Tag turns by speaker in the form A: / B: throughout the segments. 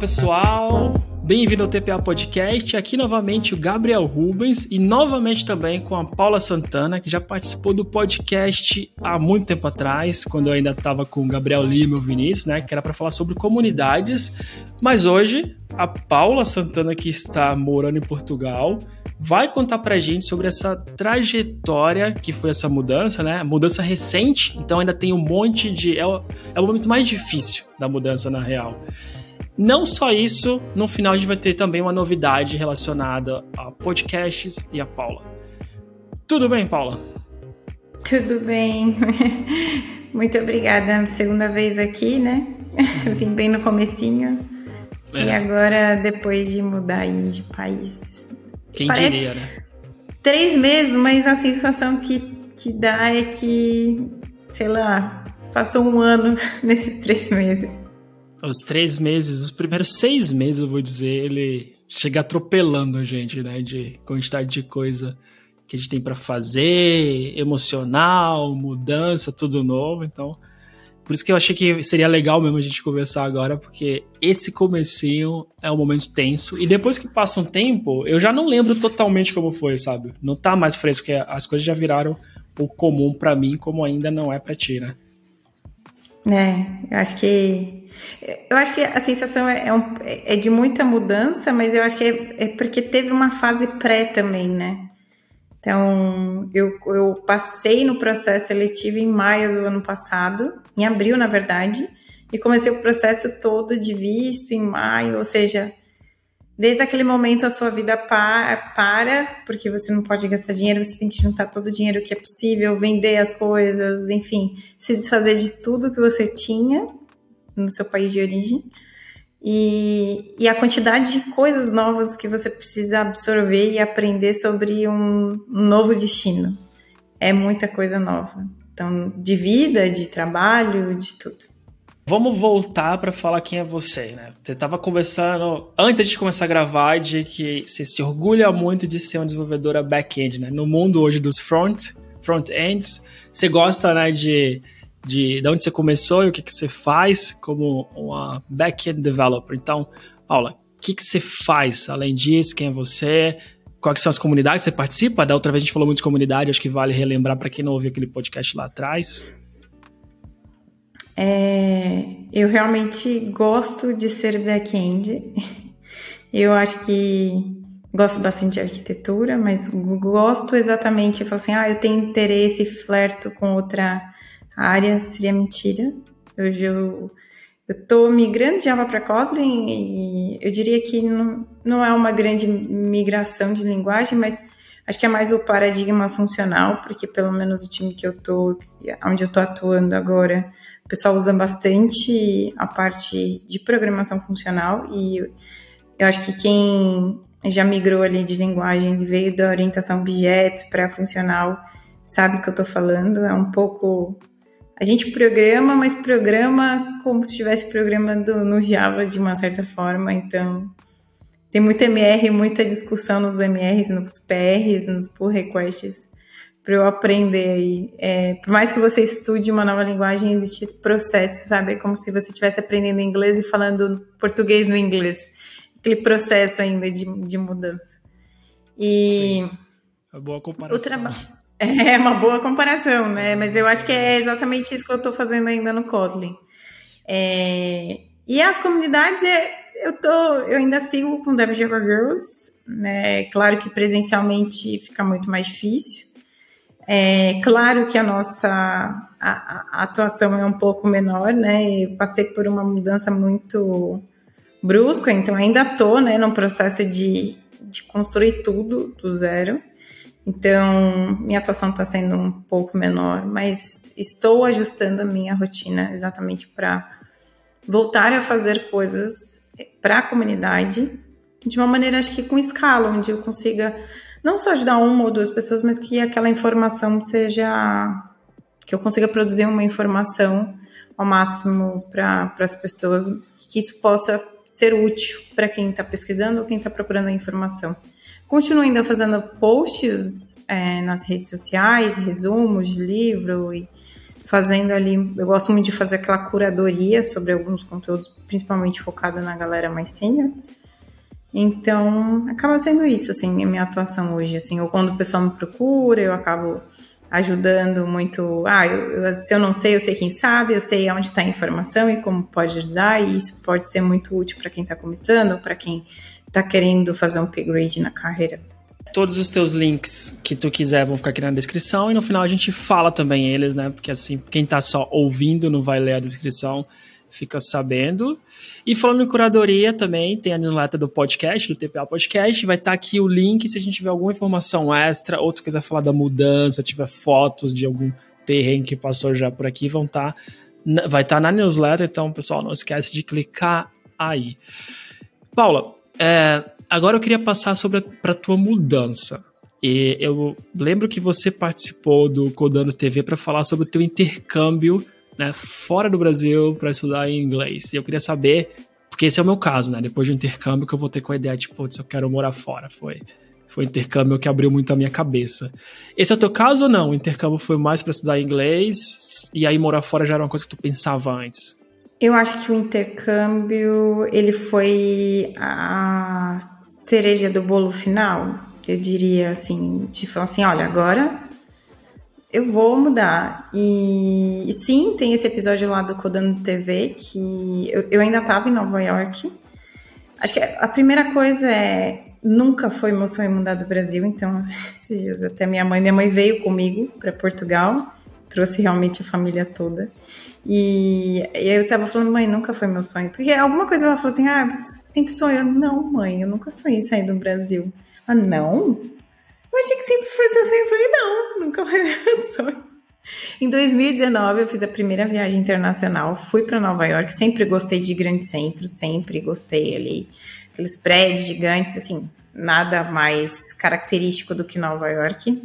A: pessoal, bem-vindo ao TPA Podcast. Aqui novamente o Gabriel Rubens e novamente também com a Paula Santana, que já participou do podcast há muito tempo atrás, quando eu ainda estava com o Gabriel Lima e o Vinícius, né, que era para falar sobre comunidades. Mas hoje a Paula Santana, que está morando em Portugal, vai contar pra gente sobre essa trajetória que foi essa mudança, né? Mudança recente, então ainda tem um monte de. É o, é o momento mais difícil da mudança na real. Não só isso, no final a gente vai ter também uma novidade relacionada a podcasts e a Paula. Tudo bem, Paula?
B: Tudo bem. Muito obrigada. Segunda vez aqui, né? Vim bem no comecinho. É. E agora, depois de mudar de país.
A: Quem Parece diria, né?
B: Três meses, mas a sensação que, que dá é que, sei lá, passou um ano nesses três meses
A: os três meses, os primeiros seis meses, eu vou dizer, ele chega atropelando a gente, né? De quantidade de coisa que a gente tem para fazer, emocional, mudança, tudo novo. Então, por isso que eu achei que seria legal mesmo a gente conversar agora, porque esse comecinho é um momento tenso. E depois que passa um tempo, eu já não lembro totalmente como foi, sabe? Não tá mais fresco, porque as coisas já viraram o comum para mim, como ainda não é para ti, né?
B: É, eu acho que eu acho que a sensação é, é, um, é, de muita mudança, mas eu acho que é, é, porque teve uma fase pré também, né? Então, eu, eu passei no processo seletivo em maio do ano passado, em abril, na verdade, e comecei o processo todo de visto em maio, ou seja, desde aquele momento a sua vida pa para, porque você não pode gastar dinheiro, você tem que juntar todo o dinheiro que é possível, vender as coisas, enfim, se desfazer de tudo que você tinha no seu país de origem. E, e a quantidade de coisas novas que você precisa absorver e aprender sobre um, um novo destino. É muita coisa nova. Então, de vida, de trabalho, de tudo.
A: Vamos voltar para falar quem é você, né? Você estava conversando antes de começar a gravar de que você se orgulha muito de ser uma desenvolvedora back-end, né? No mundo hoje dos front, front-ends, você gosta, né, de de, de onde você começou e o que, que você faz como uma back-end developer. Então, Paula, o que, que você faz além disso? Quem é você? Quais são as comunidades que você participa? Da outra vez a gente falou muito de comunidade, acho que vale relembrar para quem não ouviu aquele podcast lá atrás.
B: É, eu realmente gosto de ser back-end. Eu acho que gosto bastante de arquitetura, mas gosto exatamente, eu falo assim, ah, eu tenho interesse, flerto com outra área seria mentira. Hoje eu estou migrando de Java para Kotlin e eu diria que não, não é uma grande migração de linguagem, mas acho que é mais o paradigma funcional, porque pelo menos o time que eu tô, onde eu estou atuando agora, o pessoal usa bastante a parte de programação funcional e eu acho que quem já migrou ali de linguagem, veio da orientação objetos para funcional, sabe o que eu estou falando. É um pouco a gente programa, mas programa como se estivesse programando no Java de uma certa forma. Então, tem muito MR, muita discussão nos MRs, nos PRs, nos pull requests, para eu aprender aí. É, por mais que você estude uma nova linguagem, existe esse processo, sabe? É como se você estivesse aprendendo inglês e falando português no inglês. Aquele processo ainda de, de mudança. E.
A: Sim. É boa comparação. O trabalho.
B: É uma boa comparação, né? Mas eu acho que é exatamente isso que eu estou fazendo ainda no Kotlin. É... E as comunidades, é, eu, tô, eu ainda sigo com Dev Java Girls, né? Claro que presencialmente fica muito mais difícil. É claro que a nossa a, a atuação é um pouco menor, né? Eu passei por uma mudança muito brusca, então ainda estou né, num processo de, de construir tudo do zero. Então, minha atuação está sendo um pouco menor, mas estou ajustando a minha rotina exatamente para voltar a fazer coisas para a comunidade de uma maneira, acho que com escala, onde eu consiga não só ajudar uma ou duas pessoas, mas que aquela informação seja. que eu consiga produzir uma informação ao máximo para as pessoas, que isso possa ser útil para quem está pesquisando ou quem está procurando a informação. Continuo ainda fazendo posts é, nas redes sociais, resumos de livro e fazendo ali. Eu gosto muito de fazer aquela curadoria sobre alguns conteúdos, principalmente focado na galera mais sênior. Então, acaba sendo isso, assim, a minha atuação hoje, assim, ou quando o pessoal me procura, eu acabo ajudando muito. Ah, eu, eu, se eu não sei, eu sei quem sabe, eu sei onde está a informação e como pode ajudar, e isso pode ser muito útil para quem está começando para quem está querendo fazer um upgrade na carreira.
A: Todos os teus links que tu quiser vão ficar aqui na descrição e no final a gente fala também eles, né? Porque assim, quem tá só ouvindo não vai ler a descrição, fica sabendo. E falando em curadoria também, tem a newsletter do podcast, do TPA Podcast, vai estar tá aqui o link se a gente tiver alguma informação extra, ou tu quiser falar da mudança, tiver fotos de algum terreno que passou já por aqui, vão estar tá, vai estar tá na newsletter, então pessoal, não esquece de clicar aí. Paula, é, agora eu queria passar sobre para tua mudança. E eu lembro que você participou do Codando TV para falar sobre o teu intercâmbio né, fora do Brasil para estudar inglês. E eu queria saber, porque esse é o meu caso, né? Depois de um intercâmbio que eu voltei com a ideia, tipo, se eu quero morar fora. Foi, foi um intercâmbio que abriu muito a minha cabeça. Esse é o teu caso ou não? O intercâmbio foi mais para estudar inglês e aí morar fora já era uma coisa que tu pensava antes?
B: Eu acho que o intercâmbio ele foi a cereja do bolo final, eu diria assim, falar assim, olha, agora eu vou mudar. E, e, sim, tem esse episódio lá do Codando TV que eu, eu ainda estava em Nova York. Acho que a primeira coisa é nunca foi meu sonho mudar do Brasil, então esses dias até minha mãe, minha mãe veio comigo para Portugal, trouxe realmente a família toda. E, e eu tava falando, mãe, nunca foi meu sonho. Porque alguma coisa ela falou assim: ah, sempre sonhou. Não, mãe, eu nunca sonhei sair do Brasil. Ah, não? Eu achei que sempre foi seu sonho. Eu falei: não, nunca foi meu sonho. Em 2019, eu fiz a primeira viagem internacional. Fui para Nova York. Sempre gostei de grandes centros, sempre gostei ali. Aqueles prédios gigantes, assim, nada mais característico do que Nova York.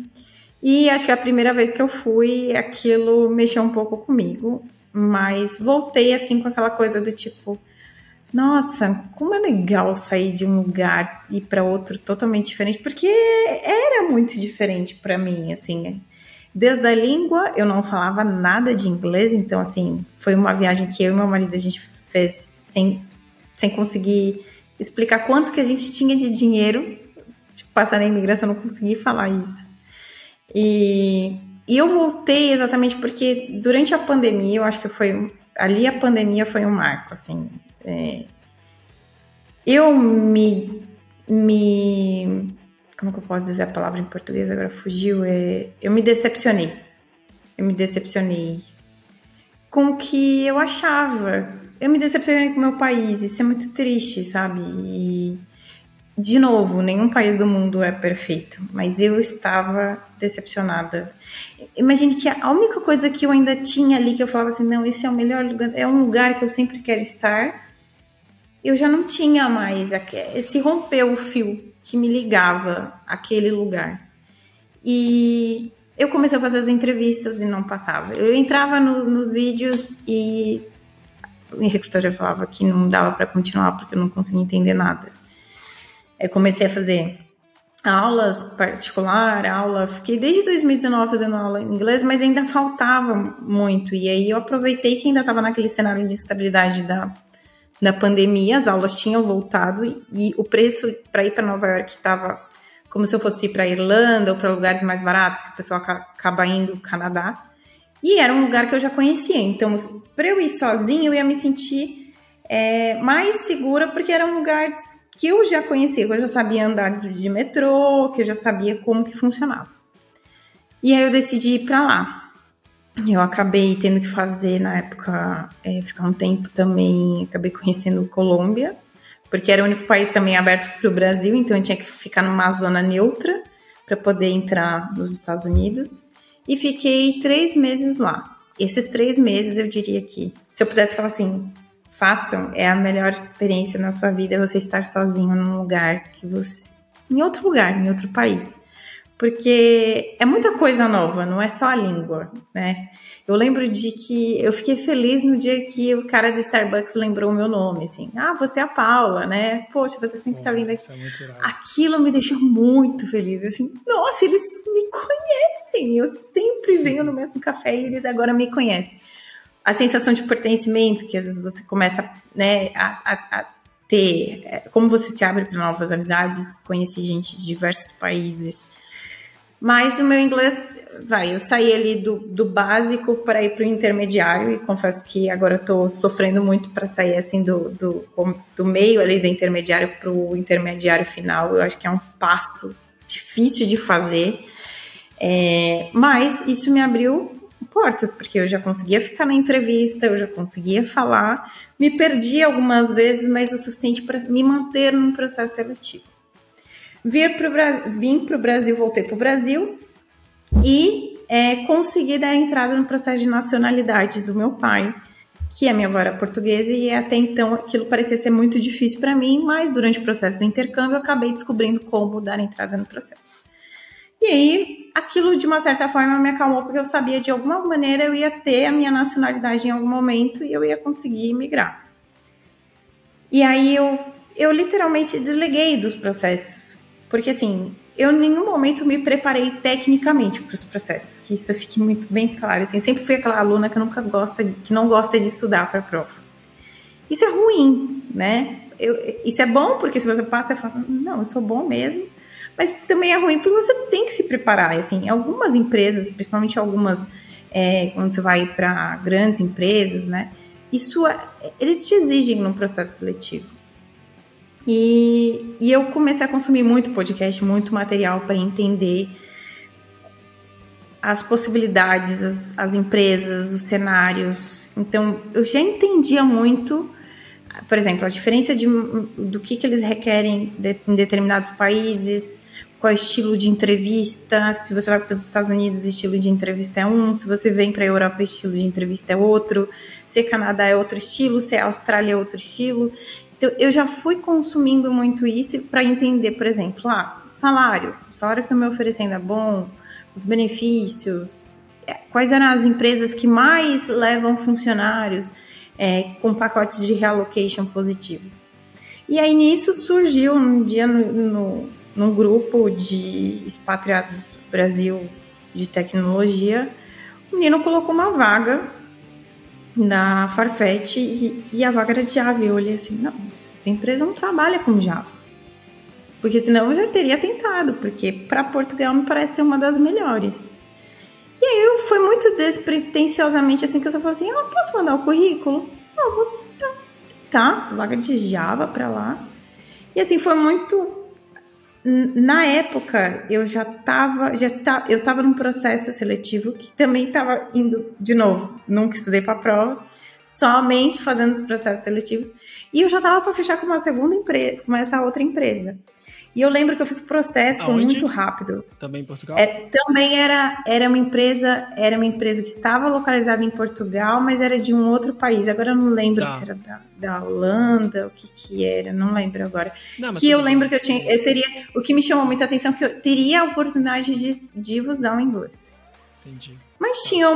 B: E acho que a primeira vez que eu fui, aquilo mexeu um pouco comigo mas voltei assim com aquela coisa do tipo, nossa, como é legal sair de um lugar e ir para outro totalmente diferente, porque era muito diferente para mim, assim. Desde a língua, eu não falava nada de inglês, então assim, foi uma viagem que eu e meu marido a gente fez sem sem conseguir explicar quanto que a gente tinha de dinheiro, tipo, passar na imigração, não consegui falar isso. E e eu voltei exatamente porque durante a pandemia, eu acho que foi. Ali a pandemia foi um marco, assim. É, eu me. me como que eu posso dizer a palavra em português? Agora fugiu. É, eu me decepcionei. Eu me decepcionei com o que eu achava. Eu me decepcionei com o meu país. Isso é muito triste, sabe? E de novo, nenhum país do mundo é perfeito, mas eu estava decepcionada. Imagine que a única coisa que eu ainda tinha ali que eu falava assim, não, esse é o melhor lugar, é um lugar que eu sempre quero estar. Eu já não tinha mais, se rompeu o fio que me ligava àquele lugar. E eu comecei a fazer as entrevistas e não passava. Eu entrava no, nos vídeos e o recrutor já falava que não dava para continuar porque eu não conseguia entender nada. Eu comecei a fazer aulas particular, aula, fiquei desde 2019 fazendo aula em inglês, mas ainda faltava muito. E aí eu aproveitei que ainda estava naquele cenário de estabilidade da, da pandemia, as aulas tinham voltado e, e o preço para ir para Nova York estava como se eu fosse ir para Irlanda ou para lugares mais baratos, que o pessoal acaba indo Canadá. E era um lugar que eu já conhecia, então para eu ir sozinha eu ia me sentir é, mais segura porque era um lugar que eu já conhecia, que eu já sabia andar de metrô, que eu já sabia como que funcionava. E aí eu decidi ir para lá. Eu acabei tendo que fazer na época é, ficar um tempo também, acabei conhecendo Colômbia, porque era o único país também aberto para o Brasil, então eu tinha que ficar numa zona neutra para poder entrar nos Estados Unidos. E fiquei três meses lá. Esses três meses eu diria que, se eu pudesse falar assim, façam, é a melhor experiência na sua vida você estar sozinho num lugar que você. em outro lugar, em outro país. porque é muita coisa nova, não é só a língua, né? Eu lembro de que eu fiquei feliz no dia que o cara do Starbucks lembrou o meu nome, assim. Ah, você é a Paula, né? Poxa, você sempre tá vindo aqui. É Aquilo me deixou muito feliz, assim. Nossa, eles me conhecem. Eu sempre venho no mesmo café e eles agora me conhecem. A sensação de pertencimento, que às vezes você começa, né, a, a, a ter, é, como você se abre para novas amizades, conheci gente de diversos países. Mas o meu inglês vai, eu saí ali do, do básico para ir para o intermediário e confesso que agora estou sofrendo muito para sair assim do, do, do meio ali do intermediário para o intermediário final. Eu acho que é um passo difícil de fazer, é, mas isso me abriu portas, porque eu já conseguia ficar na entrevista, eu já conseguia falar, me perdi algumas vezes, mas o suficiente para me manter num processo seletivo. Vir pro, vim para o Brasil, voltei para o Brasil, e é, consegui dar entrada no processo de nacionalidade do meu pai, que a minha avó era portuguesa e até então aquilo parecia ser muito difícil para mim, mas durante o processo do intercâmbio eu acabei descobrindo como dar entrada no processo. E aí, aquilo de uma certa forma me acalmou, porque eu sabia de alguma maneira eu ia ter a minha nacionalidade em algum momento e eu ia conseguir migrar. E aí eu, eu literalmente desliguei dos processos, porque assim, eu em nenhum momento me preparei tecnicamente para os processos, que isso fique muito bem claro. Assim, sempre fui aquela aluna que nunca gosta de, que não gosta de estudar para a prova. Isso é ruim, né? Eu, isso é bom porque se você passa e fala, não, eu sou bom mesmo. Mas também é ruim porque você tem que se preparar. Assim, algumas empresas, principalmente algumas, é, quando você vai para grandes empresas, né? Isso é, eles te exigem num processo seletivo. E, e eu comecei a consumir muito podcast, muito material para entender as possibilidades, as, as empresas, os cenários. Então, eu já entendia muito, por exemplo, a diferença de, do que, que eles requerem de, em determinados países, qual é o estilo de entrevista. Se você vai para os Estados Unidos, o estilo de entrevista é um. Se você vem para a Europa, o estilo de entrevista é outro. Se é Canadá, é outro estilo. Se é Austrália, é outro estilo. Então, eu já fui consumindo muito isso para entender, por exemplo, ah, salário, o salário que estão me oferecendo é bom, os benefícios, é, quais eram as empresas que mais levam funcionários é, com pacotes de reallocation positivo. E aí nisso surgiu um dia no, no, num grupo de expatriados do Brasil de tecnologia, o menino colocou uma vaga na Farfetch e, e, a vaga era de Java. Eu olhei assim, não, essa empresa não trabalha com Java. Porque senão eu já teria tentado, porque para Portugal me parece ser uma das melhores. E aí eu fui muito despretensiosamente assim que eu só falei assim, ah, posso mandar o currículo? Ah, vou tentar, vaga de Java para lá. E assim, foi muito na época eu já estava já tá, eu estava num processo seletivo que também estava indo de novo nunca estudei para a prova somente fazendo os processos seletivos e eu já estava para fechar com uma segunda empresa com essa outra empresa e eu lembro que eu fiz o processo, foi muito rápido.
A: Também em Portugal?
B: É, também era, era uma empresa, era uma empresa que estava localizada em Portugal, mas era de um outro país. Agora eu não lembro tá. se era da, da Holanda, o que que era, não lembro agora. Não, que eu lembro que eu tinha, eu teria, o que me chamou muita atenção é que eu teria a oportunidade de, de usar o inglês. Entendi. Mas tinha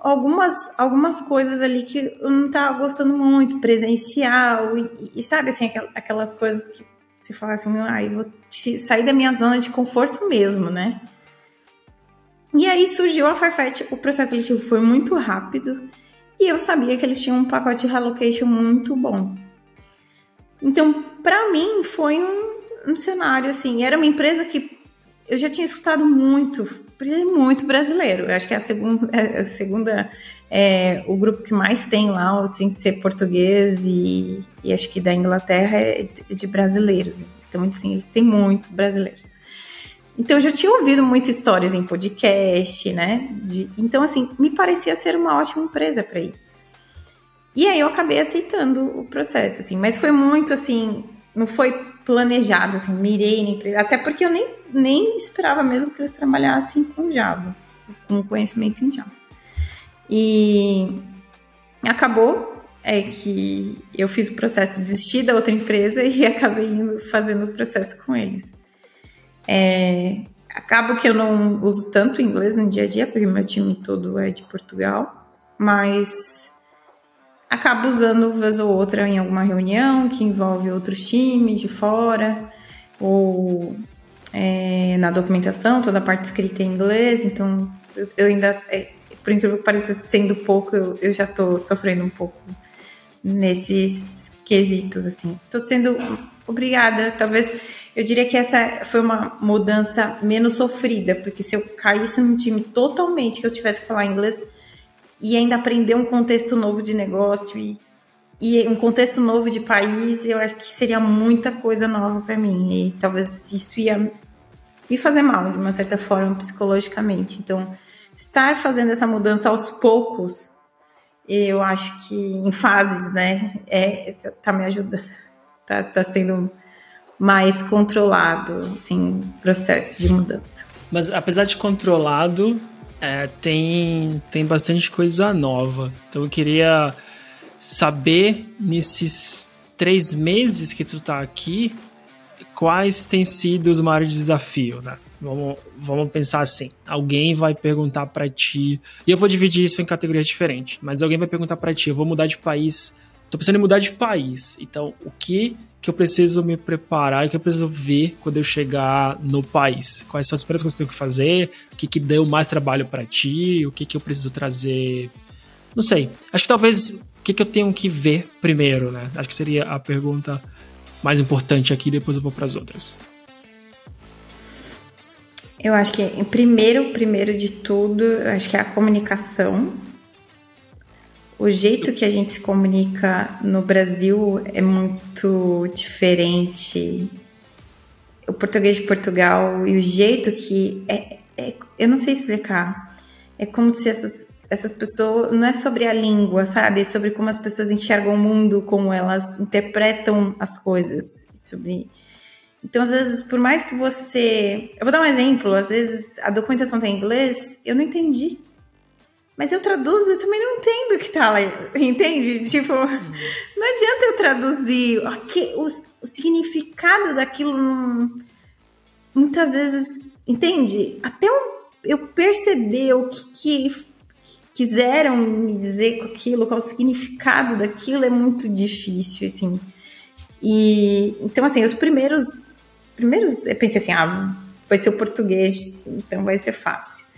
B: algumas, algumas coisas ali que eu não estava gostando muito, presencial, e, e sabe assim, aquelas coisas que você fala assim, ah, eu vou sair da minha zona de conforto mesmo, né? E aí surgiu a Farfetch, o processo seletivo foi muito rápido e eu sabia que eles tinham um pacote de relocation muito bom. Então, para mim, foi um, um, cenário assim. Era uma empresa que eu já tinha escutado muito, muito brasileiro. Eu acho que é a segunda, é a segunda é, o grupo que mais tem lá, sem assim, ser português e, e, acho que da Inglaterra é de brasileiros. Então, assim, eles têm muitos brasileiros. Então, eu já tinha ouvido muitas histórias em podcast, né? De, então, assim, me parecia ser uma ótima empresa para ir. E aí eu acabei aceitando o processo, assim, mas foi muito assim, não foi planejado, assim, mirei na empresa, até porque eu nem, nem esperava mesmo que eles trabalhassem com Java, com conhecimento em Java. E acabou é que eu fiz o processo, desisti da outra empresa e acabei indo fazendo o processo com eles. É, acabo que eu não uso tanto inglês no dia a dia, porque meu time todo é de Portugal, mas acabo usando vez ou outra em alguma reunião que envolve outros times de fora, ou é, na documentação, toda a parte escrita em inglês, então eu, ainda, é, por incrível que pareça, sendo pouco, eu, eu já estou sofrendo um pouco nesses quesitos, assim. Estou sendo obrigada, talvez eu diria que essa foi uma mudança menos sofrida, porque se eu caísse num time totalmente que eu tivesse que falar inglês e ainda aprender um contexto novo de negócio e, e um contexto novo de país, eu acho que seria muita coisa nova para mim e talvez isso ia me fazer mal de uma certa forma psicologicamente. Então, estar fazendo essa mudança aos poucos, eu acho que em fases, né, é, tá me ajudando, tá, tá sendo mais controlado, assim, processo de mudança.
A: Mas apesar de controlado, é, tem, tem bastante coisa nova. Então eu queria saber, nesses três meses que tu tá aqui, quais têm sido os maiores desafios, né? Vamos, vamos pensar assim: alguém vai perguntar para ti, e eu vou dividir isso em categorias diferentes, mas alguém vai perguntar para ti, eu vou mudar de país, tô pensando em mudar de país, então o que que eu preciso me preparar, que eu preciso ver quando eu chegar no país? Quais são as primeiras coisas que eu tenho que fazer? O que, que deu mais trabalho para ti? O que, que eu preciso trazer? Não sei. Acho que talvez o que, que eu tenho que ver primeiro, né? Acho que seria a pergunta mais importante aqui, depois eu vou para as outras.
B: Eu acho que primeiro, primeiro de tudo, acho que é a comunicação o jeito que a gente se comunica no Brasil é muito diferente. O português de Portugal e o jeito que. É, é, eu não sei explicar. É como se essas, essas pessoas. Não é sobre a língua, sabe? É sobre como as pessoas enxergam o mundo, como elas interpretam as coisas. Sobre. Então, às vezes, por mais que você. Eu vou dar um exemplo. Às vezes a documentação está em inglês, eu não entendi mas eu traduzo e também não entendo o que tá lá, entende? Tipo, uhum. não adianta eu traduzir o, o significado daquilo não, muitas vezes, entende? Até eu, eu perceber o que, que quiseram me dizer com aquilo, qual o significado daquilo é muito difícil, assim. E então assim, os primeiros, os primeiros, eu pensei assim, ah, vai ser o português, então vai ser fácil.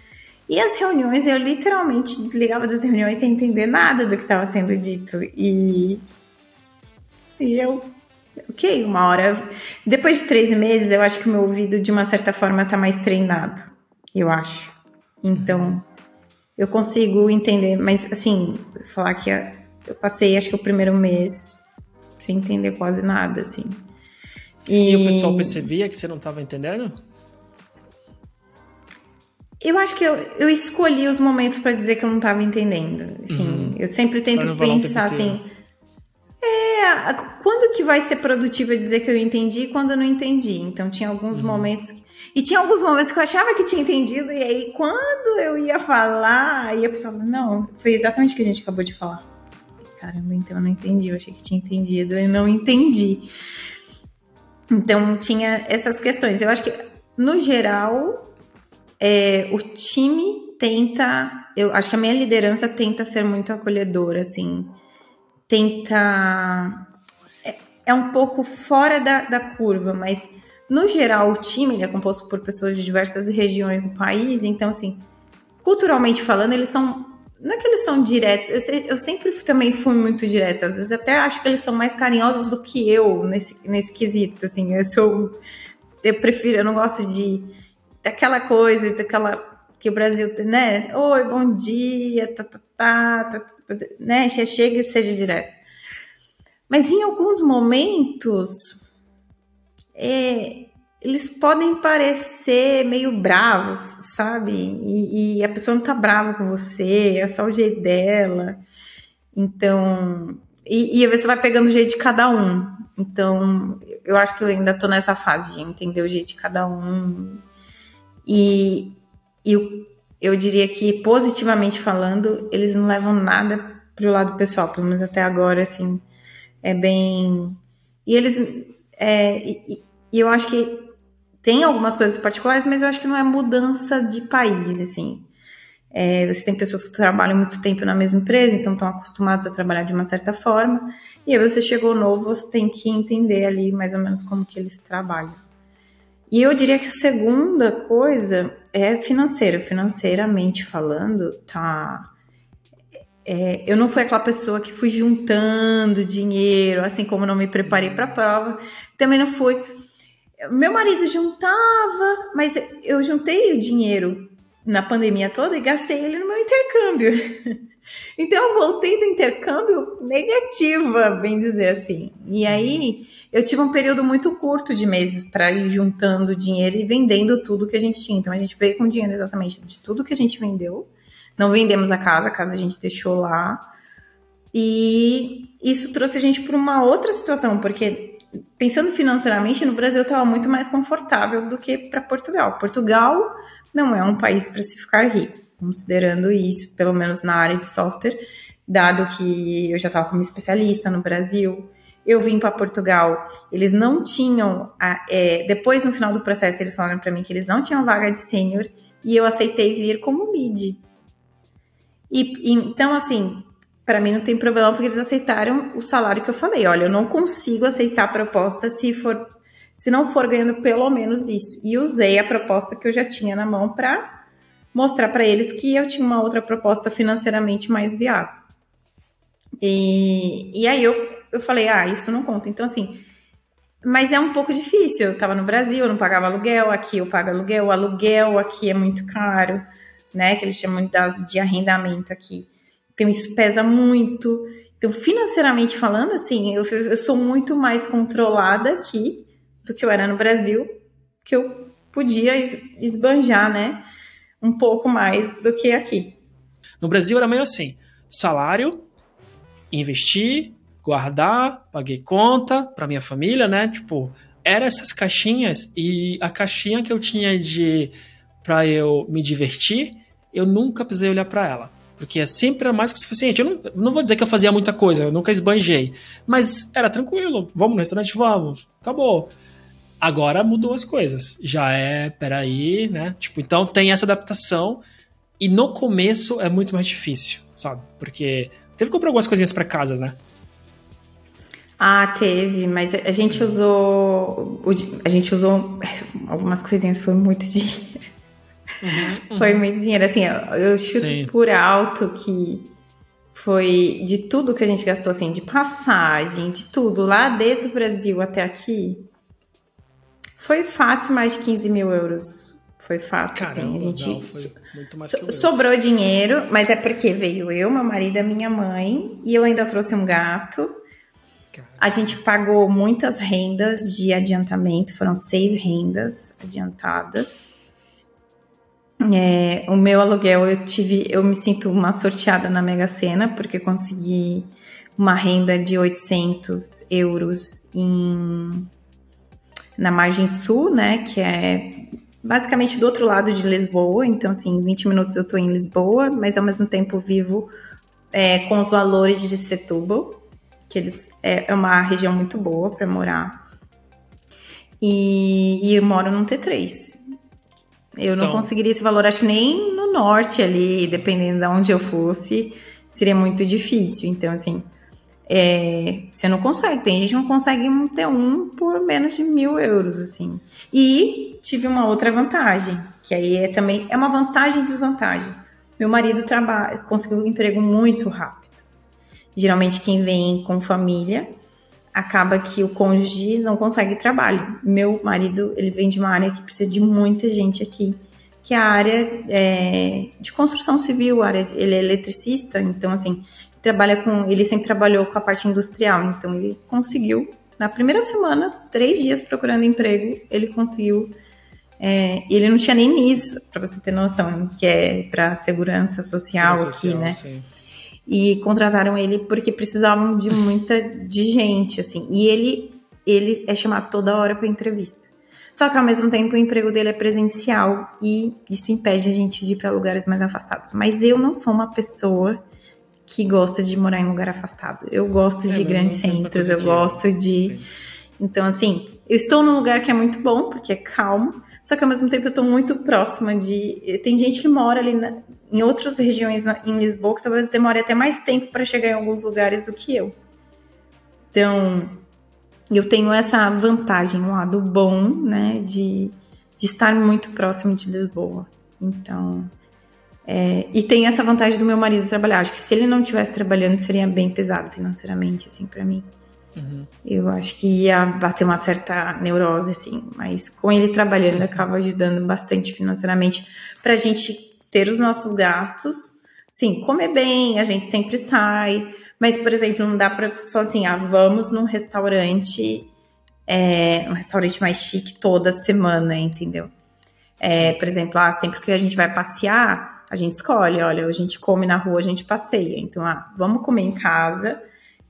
B: E as reuniões, eu literalmente desligava das reuniões sem entender nada do que estava sendo dito. E, e eu, ok, uma hora. Depois de três meses, eu acho que o meu ouvido, de uma certa forma, está mais treinado. Eu acho. Então, eu consigo entender. Mas, assim, falar que eu passei, acho que o primeiro mês sem entender quase nada, assim.
A: E, e o pessoal percebia que você não estava entendendo?
B: Eu acho que eu, eu escolhi os momentos para dizer que eu não estava entendendo. Assim, uhum. Eu sempre tento pensar assim. É, quando que vai ser produtivo dizer que eu entendi e quando eu não entendi? Então tinha alguns uhum. momentos. Que, e tinha alguns momentos que eu achava que tinha entendido, e aí quando eu ia falar, aí a pessoa falava, não, foi exatamente o que a gente acabou de falar. Caramba, então eu não entendi, eu achei que tinha entendido, eu não entendi. Então tinha essas questões. Eu acho que, no geral, é, o time tenta, eu acho que a minha liderança tenta ser muito acolhedora, assim, tenta é, é um pouco fora da, da curva, mas no geral o time é composto por pessoas de diversas regiões do país, então assim, culturalmente falando, eles são não é que eles são diretos, eu, eu, sempre também fui muito direta, às vezes até acho que eles são mais carinhosos do que eu nesse, nesse quesito, assim, eu sou, eu prefiro, eu não gosto de daquela coisa, daquela que o Brasil tem, né? Oi, bom dia, tá, tá, tá, tá, tá né? Chega e seja direto. Mas em alguns momentos, é, eles podem parecer meio bravos, sabe? E, e, a pessoa não tá brava com você, é só o jeito dela. Então, e, e você vai pegando o jeito de cada um. Então, eu acho que eu ainda tô nessa fase de entender o jeito de cada um e, e eu, eu diria que, positivamente falando, eles não levam nada pro lado pessoal, pelo menos até agora, assim, é bem. E eles. É, e, e eu acho que tem algumas coisas particulares, mas eu acho que não é mudança de país, assim. É, você tem pessoas que trabalham muito tempo na mesma empresa, então estão acostumados a trabalhar de uma certa forma. E aí você chegou novo, você tem que entender ali mais ou menos como que eles trabalham. E eu diria que a segunda coisa é financeira. Financeiramente falando, tá. É, eu não fui aquela pessoa que fui juntando dinheiro, assim como não me preparei para a prova. Também não fui. Meu marido juntava, mas eu juntei o dinheiro na pandemia toda e gastei ele no meu intercâmbio. então eu voltei do intercâmbio negativa, bem dizer assim. E aí eu tive um período muito curto de meses para ir juntando dinheiro e vendendo tudo que a gente tinha. Então a gente veio com dinheiro exatamente de tudo que a gente vendeu. Não vendemos a casa, a casa a gente deixou lá. E isso trouxe a gente para uma outra situação, porque pensando financeiramente, no Brasil estava muito mais confortável do que para Portugal. Portugal não é um país para se ficar rico, considerando isso, pelo menos na área de software, dado que eu já estava como especialista no Brasil. Eu vim para Portugal, eles não tinham, é, depois no final do processo eles falaram para mim que eles não tinham vaga de sênior e eu aceitei vir como mid. E, e então assim, para mim não tem problema porque eles aceitaram o salário que eu falei. Olha, eu não consigo aceitar a proposta se for se não for ganhando pelo menos isso. E usei a proposta que eu já tinha na mão para mostrar para eles que eu tinha uma outra proposta financeiramente mais viável. E, e aí eu, eu falei, ah, isso não conta. Então, assim, mas é um pouco difícil. Eu estava no Brasil, eu não pagava aluguel, aqui eu pago aluguel, o aluguel aqui é muito caro, né? Que eles chamam de, de arrendamento aqui. Então, isso pesa muito. Então, financeiramente falando, assim, eu, eu sou muito mais controlada aqui do que eu era no Brasil, que eu podia esbanjar, né? Um pouco mais do que aqui.
A: No Brasil era meio assim: salário, investir, guardar, paguei conta para minha família, né? Tipo, eram essas caixinhas e a caixinha que eu tinha de para eu me divertir, eu nunca precisei olhar para ela. Porque é sempre era mais que o suficiente. Eu não, não vou dizer que eu fazia muita coisa, eu nunca esbanjei. Mas era tranquilo. Vamos no restaurante? Vamos. Acabou. Agora mudou as coisas. Já é, peraí, né? Tipo, então tem essa adaptação. E no começo é muito mais difícil, sabe? Porque teve que comprar algumas coisinhas para casas, né?
B: Ah, teve, mas a gente usou. A gente usou algumas coisinhas, foi muito dinheiro. Uhum, uhum. Foi muito dinheiro. Assim, eu chuto Sim. por alto que foi de tudo que a gente gastou, assim, de passagem, de tudo, lá desde o Brasil até aqui, foi fácil mais de 15 mil euros. Foi fácil, Caramba, assim. A gente não, so, sobrou dinheiro, mas é porque veio eu, meu marido, a minha mãe, e eu ainda trouxe um gato. Caramba. A gente pagou muitas rendas de adiantamento, foram seis rendas adiantadas. É, o meu aluguel eu tive, eu me sinto uma sorteada na Mega Sena porque consegui uma renda de 800 euros em na margem sul, né, que é basicamente do outro lado de Lisboa. Então, assim, 20 minutos eu estou em Lisboa, mas ao mesmo tempo vivo é, com os valores de Setúbal, que eles é, é uma região muito boa para morar. E, e, eu moro num T3. Eu não então... conseguiria esse valor, acho que nem no norte ali, dependendo de onde eu fosse, seria muito difícil. Então, assim, é, você não consegue, tem gente que não consegue ter um por menos de mil euros, assim. E tive uma outra vantagem, que aí é também é uma vantagem e desvantagem. Meu marido trabalha, conseguiu um emprego muito rápido. Geralmente quem vem com família acaba que o cônjuge não consegue trabalho. Meu marido, ele vem de uma área que precisa de muita gente aqui, que é a área é, de construção civil, área de, ele é eletricista, então assim, trabalha com, ele sempre trabalhou com a parte industrial, então ele conseguiu na primeira semana, três dias procurando emprego, ele conseguiu. É, ele não tinha nem NIS, para você ter noção, que é para segurança social, aqui, né? Sim. E contrataram ele porque precisavam de muita de gente, assim. E ele ele é chamado toda hora para entrevista. Só que ao mesmo tempo o emprego dele é presencial e isso impede a gente de ir para lugares mais afastados. Mas eu não sou uma pessoa que gosta de morar em lugar afastado. Eu gosto é, de grandes centros, eu gosto de. Sim. Então, assim, eu estou num lugar que é muito bom, porque é calmo, só que ao mesmo tempo eu estou muito próxima de. Tem gente que mora ali na... em outras regiões na... em Lisboa que talvez demore até mais tempo para chegar em alguns lugares do que eu. Então, eu tenho essa vantagem, um lado bom, né, de, de estar muito próximo de Lisboa. Então, é, e tem essa vantagem do meu marido trabalhar. Acho que se ele não estivesse trabalhando, seria bem pesado financeiramente, assim, para mim. Eu acho que ia bater uma certa neurose, assim, mas com ele trabalhando, acaba ajudando bastante financeiramente pra gente ter os nossos gastos. Sim, comer bem, a gente sempre sai, mas, por exemplo, não dá pra falar assim, ah, vamos num restaurante, é, um restaurante mais chique toda semana, entendeu? É, por exemplo, ah, sempre que a gente vai passear, a gente escolhe, olha, a gente come na rua, a gente passeia. Então, ah, vamos comer em casa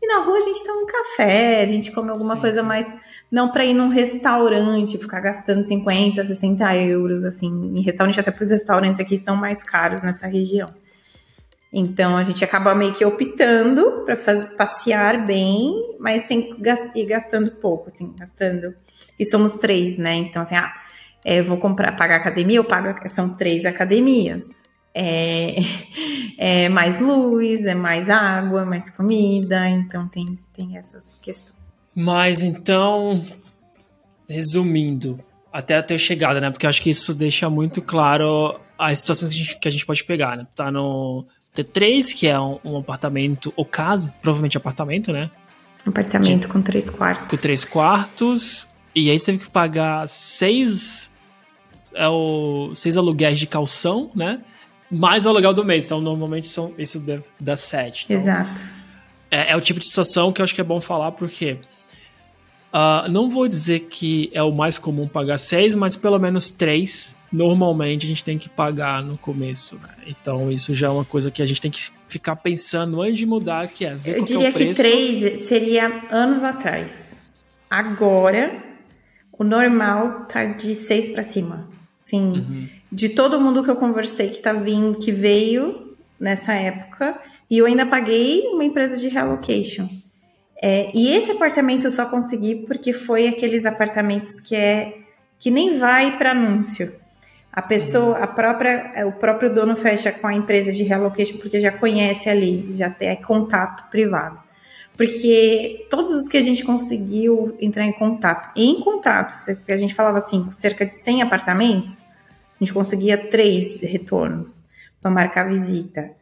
B: e na rua a gente toma um café, a gente come alguma Sim. coisa mais. Não para ir num restaurante, ficar gastando 50, 60 euros, assim. Em restaurante, até para os restaurantes aqui são mais caros nessa região. Então a gente acaba meio que optando para passear bem, mas sem ir gastando pouco, assim, gastando. E somos três, né? Então, assim, ah, é, eu vou comprar, pagar academia, eu pago, são três academias é, é mais luz, é mais água, mais comida, então tem, tem essas questões.
A: Mas então, resumindo, até a ter chegada, né? Porque eu acho que isso deixa muito claro a situação que a gente, que a gente pode pegar, né? Tá no T3, que é um, um apartamento, ou casa, provavelmente apartamento, né?
B: Apartamento de, com três quartos.
A: Com três quartos. E aí você teve que pagar seis, é o, seis aluguéis de calção, né? Mais o aluguel do mês. Então, normalmente são isso dá, sete. Então,
B: Exato.
A: É, é, o tipo de situação que eu acho que é bom falar, porque uh, não vou dizer que é o mais comum pagar seis, mas pelo menos três normalmente a gente tem que pagar no começo. Né? Então, isso já é uma coisa que a gente tem que ficar pensando antes de mudar, que é ver
B: Eu diria
A: é
B: que três seria anos atrás. Agora, o normal tá de seis para cima. Sim. Uhum de todo mundo que eu conversei que tá vindo, que veio nessa época, e eu ainda paguei uma empresa de relocation. É, e esse apartamento eu só consegui porque foi aqueles apartamentos que é que nem vai para anúncio. A pessoa, a própria, é, o próprio dono fecha com a empresa de relocation porque já conhece ali, já tem contato privado. Porque todos os que a gente conseguiu entrar em contato, em contato, a gente falava assim, cerca de 100 apartamentos, a gente conseguia três retornos para marcar visita.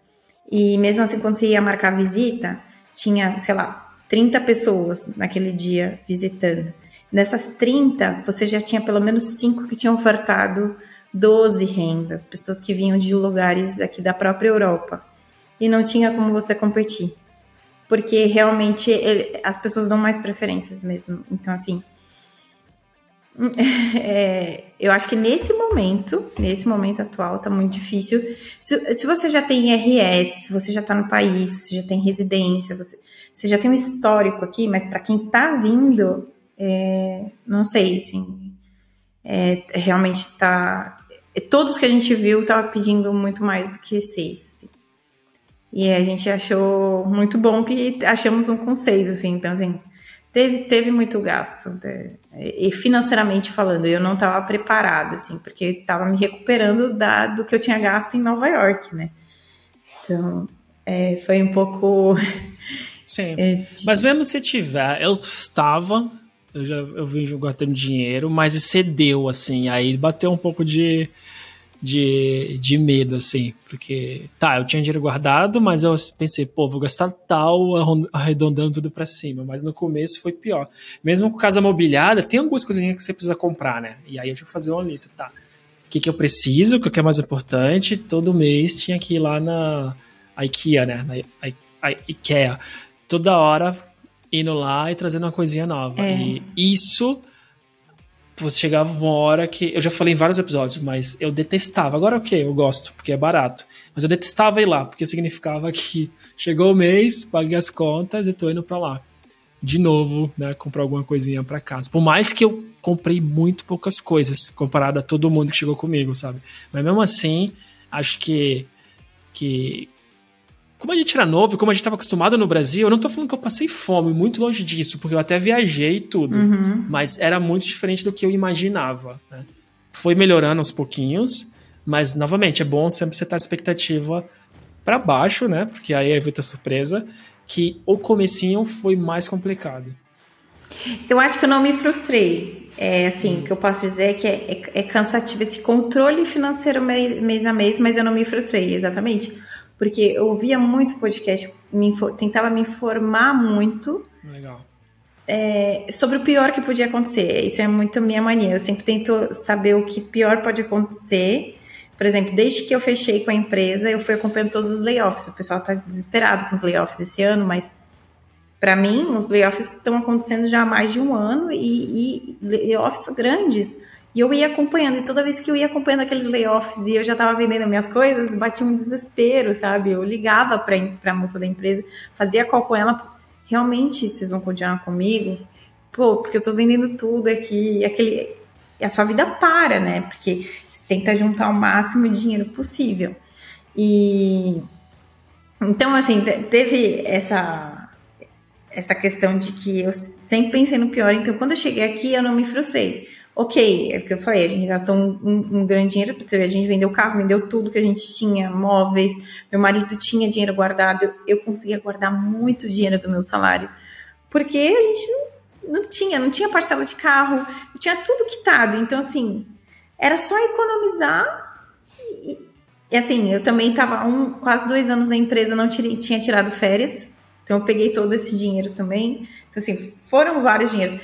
B: E mesmo assim, quando você ia marcar visita, tinha, sei lá, 30 pessoas naquele dia visitando. Nessas 30, você já tinha pelo menos 5 que tinham ofertado 12 rendas, pessoas que vinham de lugares aqui da própria Europa. E não tinha como você competir. Porque realmente ele, as pessoas dão mais preferências mesmo. Então, assim, é, eu acho que nesse momento, nesse momento atual, tá muito difícil. Se, se você já tem IRS, se você já tá no país, se já tem residência, você, você já tem um histórico aqui, mas para quem tá vindo, é, não sei, assim, é, realmente tá. Todos que a gente viu tava pedindo muito mais do que seis, assim. E a gente achou muito bom que achamos um com seis, assim, então assim Teve, teve muito gasto, né? e financeiramente falando, eu não estava preparada, assim, porque estava me recuperando da, do que eu tinha gasto em Nova York, né? Então, é, foi um pouco.
A: Sim. É, de... Mas mesmo se tiver, eu estava, eu já eu vim gastando dinheiro, mas excedeu, assim, aí bateu um pouco de de, de medo, assim, porque, tá, eu tinha dinheiro guardado, mas eu pensei, pô, vou gastar tal arredondando tudo para cima, mas no começo foi pior. Mesmo com casa mobiliada, tem algumas coisinhas que você precisa comprar, né? E aí eu tive que fazer uma lista, tá? O que, que eu preciso, o que é mais importante, todo mês tinha que ir lá na IKEA, né? Na I, I, IKEA. Toda hora indo lá e trazendo uma coisinha nova. É. E isso você chegava uma hora que. Eu já falei em vários episódios, mas eu detestava. Agora o okay, que? Eu gosto, porque é barato. Mas eu detestava ir lá, porque significava que chegou o mês, paguei as contas e tô indo pra lá. De novo, né? Comprar alguma coisinha pra casa. Por mais que eu comprei muito poucas coisas, comparado a todo mundo que chegou comigo, sabe? Mas mesmo assim, acho que. que como a gente era novo, como a gente estava acostumado no Brasil, eu não estou falando que eu passei fome, muito longe disso, porque eu até viajei e tudo, uhum. mas era muito diferente do que eu imaginava. Né? Foi melhorando aos pouquinhos, mas novamente é bom sempre setar a expectativa para baixo, né? Porque aí evita surpresa, que o comecinho foi mais complicado.
B: Eu acho que eu não me frustrei. É assim, hum. o que eu posso dizer é que é, é, é cansativo esse controle financeiro mês, mês a mês, mas eu não me frustrei, exatamente porque eu ouvia muito podcast, me, tentava me informar muito.
A: Legal.
B: É, sobre o pior que podia acontecer. Isso é muito minha mania. Eu sempre tento saber o que pior pode acontecer. Por exemplo, desde que eu fechei com a empresa, eu fui acompanhando todos os layoffs. O pessoal está desesperado com os layoffs esse ano, mas para mim, os layoffs estão acontecendo já há mais de um ano e, e layoffs grandes. E eu ia acompanhando, e toda vez que eu ia acompanhando aqueles layoffs e eu já estava vendendo minhas coisas, batia um desespero, sabe? Eu ligava para a moça da empresa, fazia call com ela, realmente vocês vão continuar comigo? Pô, porque eu estou vendendo tudo aqui, aquele, a sua vida para, né? Porque você tenta juntar o máximo de dinheiro possível. E então, assim, teve essa essa questão de que eu sempre pensei no pior, então quando eu cheguei aqui eu não me frustrei ok, é o que eu falei, a gente gastou um, um, um grande dinheiro, porque a gente vendeu carro, vendeu tudo que a gente tinha, móveis, meu marido tinha dinheiro guardado, eu, eu conseguia guardar muito dinheiro do meu salário, porque a gente não, não tinha, não tinha parcela de carro, tinha tudo quitado, então assim, era só economizar e, e assim, eu também estava um, quase dois anos na empresa, não tinha tirado férias, então eu peguei todo esse dinheiro também, então assim, foram vários dinheiros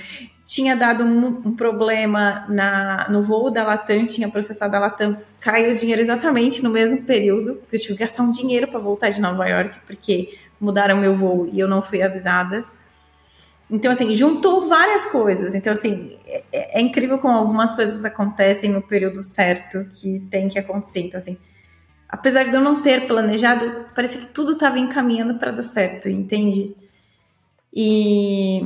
B: tinha dado um, um, problema na, no voo da Latam, tinha processado a Latam, caiu o dinheiro exatamente no mesmo período, eu tive que gastar um dinheiro para voltar de Nova York, porque mudaram meu voo e eu não fui avisada. Então, assim, juntou várias coisas. Então, assim, é, é incrível como algumas coisas acontecem no período certo que tem que acontecer. Então, assim, apesar de eu não ter planejado, parece que tudo estava encaminhando para dar certo, entende? E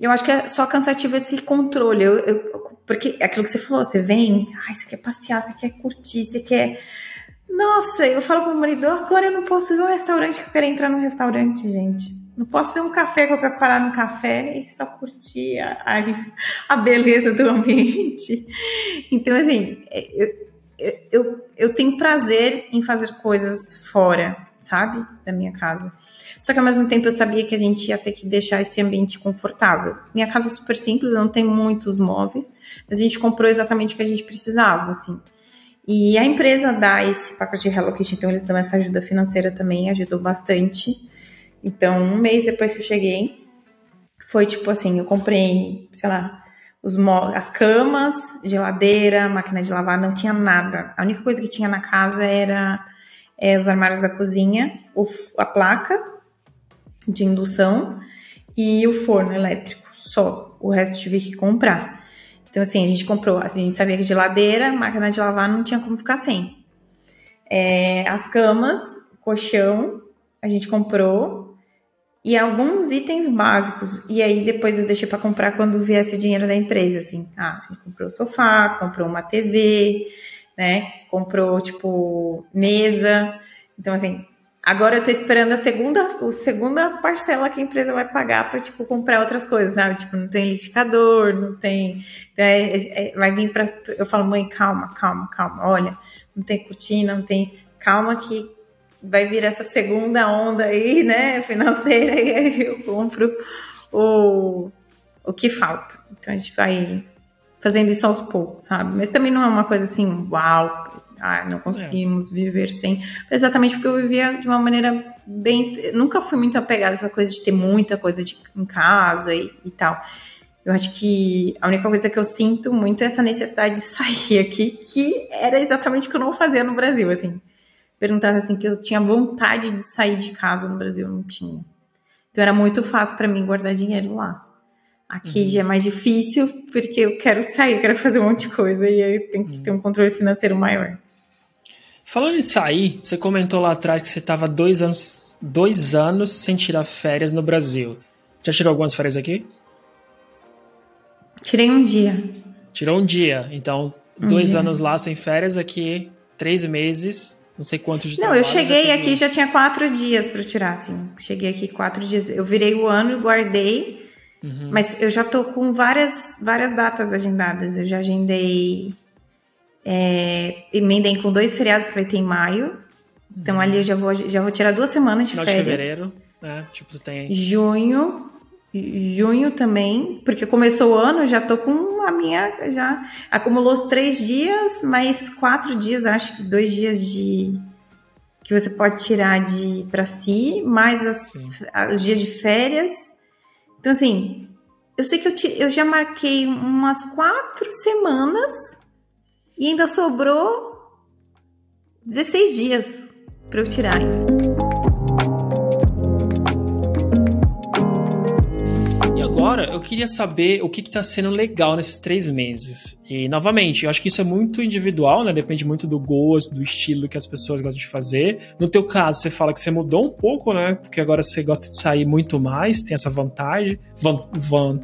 B: eu acho que é só cansativo esse controle. Eu, eu, porque é aquilo que você falou, você vem, ai, você quer passear, você quer curtir, você quer. Nossa, eu falo pro meu marido, agora eu não posso ver um restaurante que eu quero entrar no restaurante, gente. Não posso ver um café que eu quero parar no café e só curtir a, a, a beleza do ambiente. Então, assim, eu, eu, eu tenho prazer em fazer coisas fora, sabe? Da minha casa. Só que ao mesmo tempo eu sabia que a gente ia ter que deixar esse ambiente confortável. Minha casa é super simples, não tenho muitos móveis, mas a gente comprou exatamente o que a gente precisava, assim. E a empresa dá esse pacote de relocation, então eles dão essa ajuda financeira também, ajudou bastante. Então, um mês depois que eu cheguei, foi tipo assim, eu comprei, sei lá, os as camas, geladeira, máquina de lavar, não tinha nada. A única coisa que tinha na casa era é, os armários da cozinha, o, a placa de indução e o forno elétrico, só. O resto tive que comprar. Então, assim, a gente comprou, assim, a gente sabia que geladeira, máquina de lavar não tinha como ficar sem. É, as camas, colchão, a gente comprou e alguns itens básicos. E aí depois eu deixei para comprar quando viesse o dinheiro da empresa, assim. Ah, a gente comprou sofá, comprou uma TV, né? Comprou tipo mesa. Então assim, Agora eu tô esperando a segunda, a segunda parcela que a empresa vai pagar para tipo comprar outras coisas, sabe? Tipo, não tem liquidificador, não tem, é, é, é vai vir para eu falo, mãe, calma, calma, calma. Olha, não tem cortina, não tem, calma que vai vir essa segunda onda aí, né, financeira e aí eu compro o o que falta. Então a gente vai fazendo isso aos poucos, sabe? Mas também não é uma coisa assim, uau, ah, não conseguimos é. viver sem. Exatamente porque eu vivia de uma maneira bem. Nunca fui muito apegada a essa coisa de ter muita coisa de, em casa e, e tal. Eu acho que a única coisa que eu sinto muito é essa necessidade de sair aqui, que era exatamente o que eu não fazia no Brasil, assim. Perguntar assim, que eu tinha vontade de sair de casa no Brasil, não tinha. Então era muito fácil para mim guardar dinheiro lá. Aqui uhum. já é mais difícil, porque eu quero sair, eu quero fazer um monte de coisa, e aí eu tenho que ter um controle financeiro maior.
A: Falando em sair, você comentou lá atrás que você estava dois anos, dois anos sem tirar férias no Brasil. Já tirou algumas férias aqui?
B: Tirei um dia.
A: Tirou um dia. Então, um dois dia. anos lá sem férias, aqui três meses não sei quantos de
B: Não, eu cheguei aqui já tinha quatro dias para tirar, assim. Cheguei aqui quatro dias. Eu virei o ano e guardei. Uhum. Mas eu já tô com várias, várias datas agendadas. Eu já agendei. É, emendei com dois feriados que vai ter em maio. Então uhum. ali eu já vou, já vou tirar duas semanas de Final férias.
A: de fevereiro, né? Tipo, tu tem.
B: Junho. Junho também, porque começou o ano, já tô com a minha. Já acumulou os três dias, mais quatro dias, acho que dois dias de. que você pode tirar de para si, mais as, os dias de férias. Então, assim, eu sei que eu, eu já marquei umas quatro semanas e ainda sobrou 16 dias para eu tirar ainda.
A: Agora eu queria saber o que está sendo legal nesses três meses. E, novamente, eu acho que isso é muito individual, né? Depende muito do gosto, do estilo que as pessoas gostam de fazer. No teu caso, você fala que você mudou um pouco, né? Porque agora você gosta de sair muito mais, tem essa vantagem. Van, van,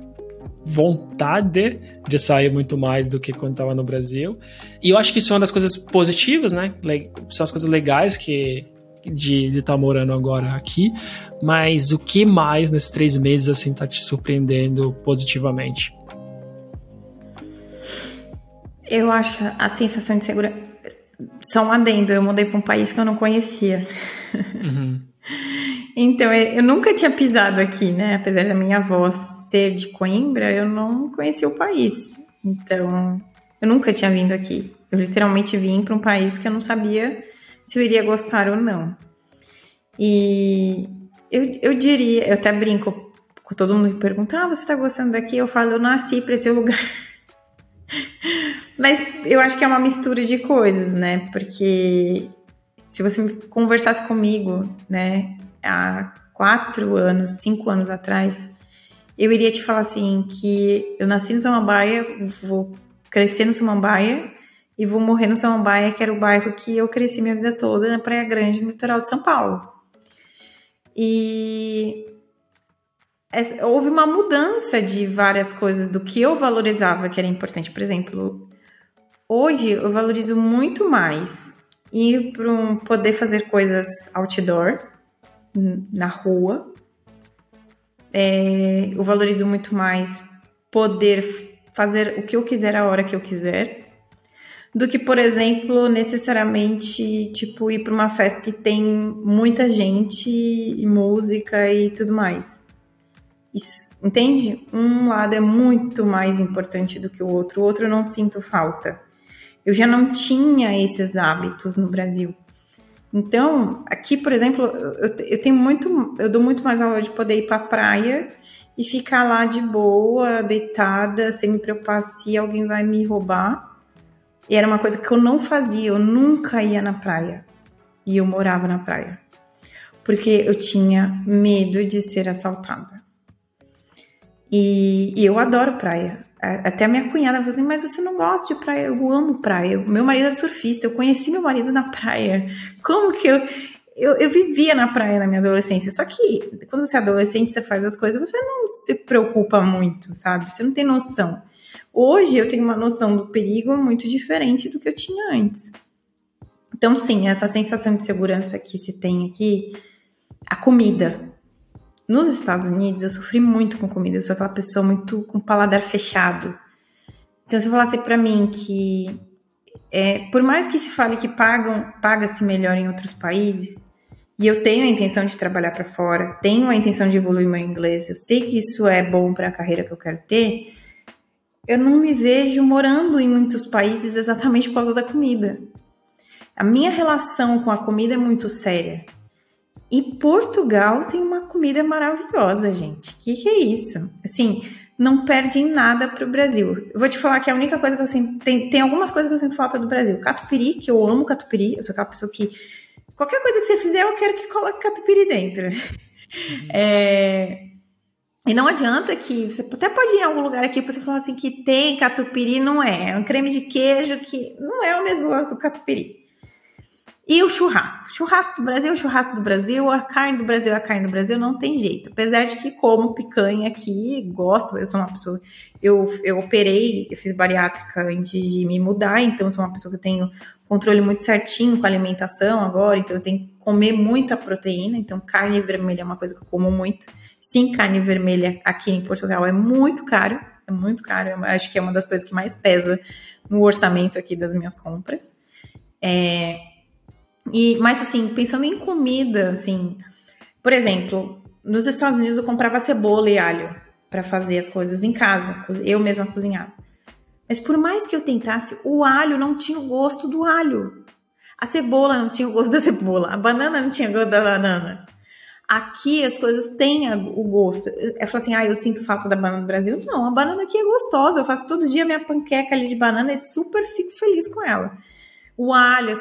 A: vontade de sair muito mais do que quando estava no Brasil. E eu acho que isso é uma das coisas positivas, né? São as coisas legais que, de estar tá morando agora aqui, mas o que mais nesses três meses assim tá te surpreendendo positivamente?
B: Eu acho que a sensação de segurança. Só um adendo, eu mudei para um país que eu não conhecia. Uhum. então, eu nunca tinha pisado aqui, né? Apesar da minha avó ser de Coimbra, eu não conhecia o país. Então, eu nunca tinha vindo aqui. Eu literalmente vim para um país que eu não sabia se eu iria gostar ou não. E eu, eu diria, eu até brinco, com todo mundo me pergunta, ah, você tá gostando daqui? Eu falo, eu nasci para esse lugar. Mas eu acho que é uma mistura de coisas, né? Porque se você conversasse comigo, né, há quatro anos, cinco anos atrás, eu iria te falar assim que eu nasci no Samambaia, vou crescer no Samambaia e vou morrer no Samambaia, que era o bairro que eu cresci minha vida toda, na Praia Grande, no litoral de São Paulo. E houve uma mudança de várias coisas do que eu valorizava que era importante. Por exemplo, hoje eu valorizo muito mais ir para um, poder fazer coisas outdoor, na rua. É, eu valorizo muito mais poder fazer o que eu quiser a hora que eu quiser do que, por exemplo, necessariamente tipo ir para uma festa que tem muita gente e música e tudo mais. Isso, entende? Um lado é muito mais importante do que o outro, o outro eu não sinto falta. Eu já não tinha esses hábitos no Brasil. Então, aqui, por exemplo, eu, eu tenho muito, eu dou muito mais valor de poder ir para a praia e ficar lá de boa, deitada, sem me preocupar se alguém vai me roubar e era uma coisa que eu não fazia, eu nunca ia na praia. E eu morava na praia. Porque eu tinha medo de ser assaltada. E, e eu adoro praia. Até a minha cunhada falou assim: Mas você não gosta de praia? Eu amo praia. Meu marido é surfista. Eu conheci meu marido na praia. Como que eu. Eu, eu vivia na praia na minha adolescência. Só que quando você é adolescente, você faz as coisas, você não se preocupa muito, sabe? Você não tem noção. Hoje eu tenho uma noção do perigo muito diferente do que eu tinha antes. Então, sim, essa sensação de segurança que se tem aqui, a comida. Nos Estados Unidos, eu sofri muito com comida. Eu sou aquela pessoa muito com paladar fechado. Então, se eu falasse para mim que, é, por mais que se fale que pagam, paga-se melhor em outros países, e eu tenho a intenção de trabalhar para fora, tenho a intenção de evoluir meu inglês, eu sei que isso é bom para a carreira que eu quero ter, eu não me vejo morando em muitos países exatamente por causa da comida. A minha relação com a comida é muito séria. E Portugal tem uma comida maravilhosa, gente. O que, que, é isso? Assim, não perde em nada para o Brasil. Eu vou te falar que a única coisa que eu sinto. Tem, tem algumas coisas que eu sinto falta do Brasil. Catupiry, que eu amo catupiry. Eu sou aquela pessoa que. Qualquer coisa que você fizer, eu quero que coloque catupiry dentro. Uhum. É, e não adianta que você até pode ir em algum lugar aqui para você falar assim que tem catupiry, não é. É um creme de queijo que não é o mesmo gosto do catupiry. E o churrasco. Churrasco do Brasil, churrasco do Brasil, a carne do Brasil, a carne do Brasil, não tem jeito. Apesar de que como picanha aqui, gosto, eu sou uma pessoa. Eu, eu operei, eu fiz bariátrica antes de me mudar, então sou uma pessoa que eu tenho controle muito certinho com a alimentação agora, então eu tenho que comer muita proteína, então carne vermelha é uma coisa que eu como muito. Sim, carne vermelha aqui em Portugal é muito caro, é muito caro, eu acho que é uma das coisas que mais pesa no orçamento aqui das minhas compras. É, e, mas assim, pensando em comida, assim, por exemplo, nos Estados Unidos eu comprava cebola e alho para fazer as coisas em casa, eu mesma cozinhava. Mas por mais que eu tentasse, o alho não tinha o gosto do alho. A cebola não tinha o gosto da cebola, a banana não tinha o gosto da banana. Aqui as coisas têm o gosto. Eu falo assim, ah, eu sinto falta da banana do Brasil. Não, a banana aqui é gostosa. Eu faço todo dia minha panqueca ali de banana e super fico feliz com ela o alho,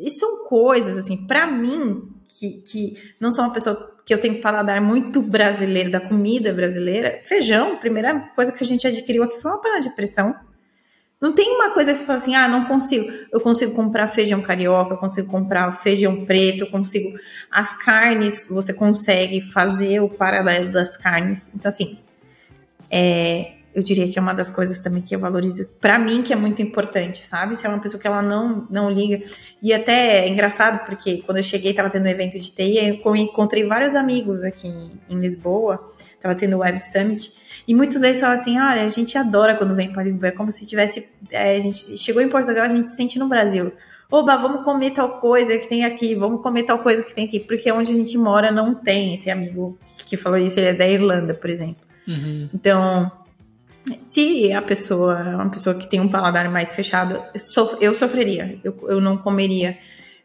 B: e são coisas assim, para mim que, que não sou uma pessoa que eu tenho paladar muito brasileiro da comida brasileira, feijão, primeira coisa que a gente adquiriu aqui foi uma panela de pressão. Não tem uma coisa que você fala assim, ah, não consigo. Eu consigo comprar feijão carioca, eu consigo comprar feijão preto, eu consigo. As carnes, você consegue fazer o paralelo das carnes. Então, assim, é, eu diria que é uma das coisas também que eu valorizo para mim que é muito importante, sabe? Se é uma pessoa que ela não não liga e até é engraçado porque quando eu cheguei tava tendo um evento de TI, eu encontrei vários amigos aqui em Lisboa, tava tendo o Web Summit e muitos deles falam assim, olha, a gente adora quando vem para Lisboa, é como se tivesse, é, a gente chegou em Portugal, a gente se sente no Brasil. Oba, vamos comer tal coisa que tem aqui, vamos comer tal coisa que tem aqui, porque onde a gente mora não tem esse amigo que falou isso, ele é da Irlanda, por exemplo. Uhum. Então, se a pessoa é uma pessoa que tem um paladar mais fechado, eu sofreria, eu, eu não comeria.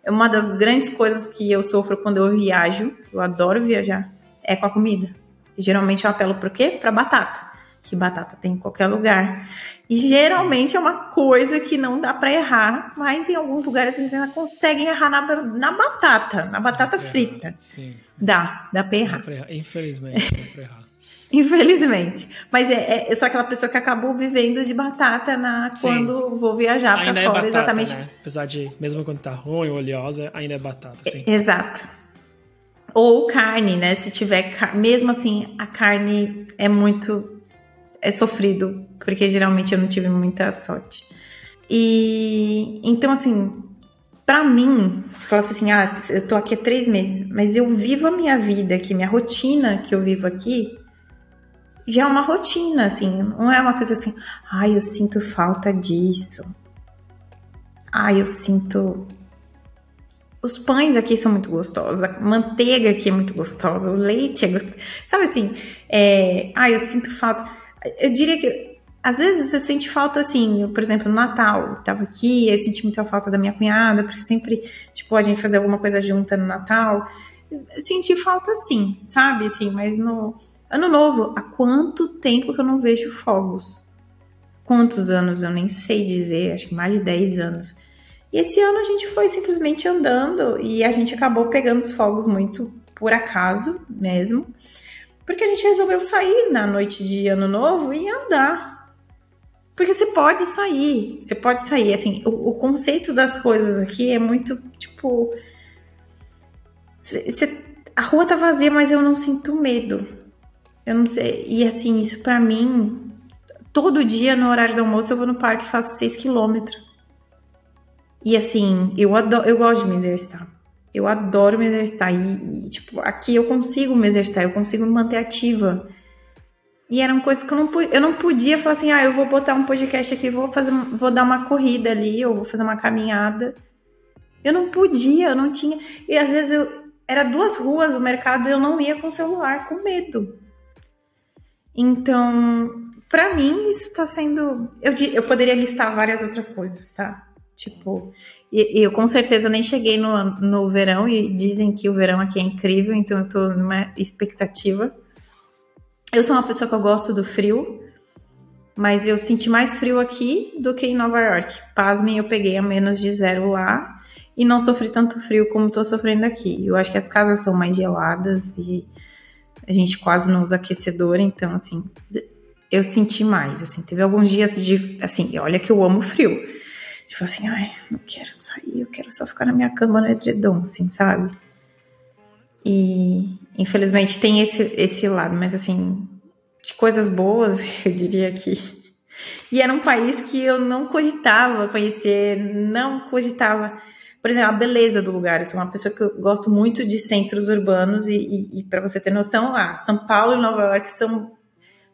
B: É uma das grandes coisas que eu sofro quando eu viajo, eu adoro viajar, é com a comida. Geralmente eu apelo para quê? Para batata. Que batata tem em qualquer lugar. E geralmente é uma coisa que não dá para errar, mas em alguns lugares eles ainda conseguem errar na, na batata, na batata frita. Sim. Dá, dá para errar.
A: errar. Infelizmente, dá para errar.
B: Infelizmente. Mas é, é, eu sou aquela pessoa que acabou vivendo de batata na, quando vou viajar para é fora.
A: Batata,
B: exatamente.
A: Né? Apesar de, mesmo quando tá ruim, oleosa, ainda é batata, sim.
B: Exato. Ou carne, né? Se tiver. Mesmo assim, a carne é muito. É sofrido, porque geralmente eu não tive muita sorte. E. Então, assim. Pra mim, tu fala assim, ah, eu tô aqui há três meses, mas eu vivo a minha vida aqui, minha rotina que eu vivo aqui, já é uma rotina, assim, não é uma coisa assim, ai, eu sinto falta disso. Ai, eu sinto. Os pães aqui são muito gostosos, a manteiga aqui é muito gostosa, o leite é gostoso. Sabe assim, é... ai, eu sinto falta. Eu diria que às vezes você sente falta assim, eu, por exemplo, no Natal, eu tava aqui, eu senti muita falta da minha cunhada, porque sempre, tipo, a gente fazia alguma coisa junta no Natal. Eu senti falta sim, sabe? Assim, mas no Ano novo, há quanto tempo que eu não vejo fogos? Quantos anos? Eu nem sei dizer, acho que mais de 10 anos. E esse ano a gente foi simplesmente andando e a gente acabou pegando os fogos muito por acaso mesmo, porque a gente resolveu sair na noite de ano novo e andar. Porque você pode sair, você pode sair. Assim, o, o conceito das coisas aqui é muito tipo. Cê, a rua tá vazia, mas eu não sinto medo. Eu não sei. E assim, isso para mim, todo dia no horário do almoço eu vou no parque e faço 6 quilômetros. E assim, eu adoro, eu gosto de me exercitar. Eu adoro me exercitar. E, e, tipo, aqui eu consigo me exercitar, eu consigo me manter ativa. E eram coisas que eu não, eu não podia falar assim, ah, eu vou botar um podcast aqui, vou fazer, vou dar uma corrida ali, ou vou fazer uma caminhada. Eu não podia, eu não tinha. E às vezes eu era duas ruas o mercado e eu não ia com o celular, com medo. Então, para mim, isso tá sendo. Eu, eu poderia listar várias outras coisas, tá? Tipo, eu com certeza nem cheguei no, no verão e dizem que o verão aqui é incrível, então eu tô numa expectativa. Eu sou uma pessoa que eu gosto do frio, mas eu senti mais frio aqui do que em Nova York. Pasmem, eu peguei a menos de zero lá e não sofri tanto frio como tô sofrendo aqui. Eu acho que as casas são mais geladas e a gente quase não usa aquecedor, então, assim, eu senti mais, assim, teve alguns dias de, assim, olha que eu amo frio. Tipo assim, ai, não quero sair, eu quero só ficar na minha cama no edredom, assim, sabe? E infelizmente tem esse, esse lado, mas assim, de coisas boas, eu diria que. E era um país que eu não cogitava conhecer, não cogitava. Por exemplo, a beleza do lugar. Eu sou uma pessoa que eu gosto muito de centros urbanos e, e, e para você ter noção, ah, São Paulo e Nova York são,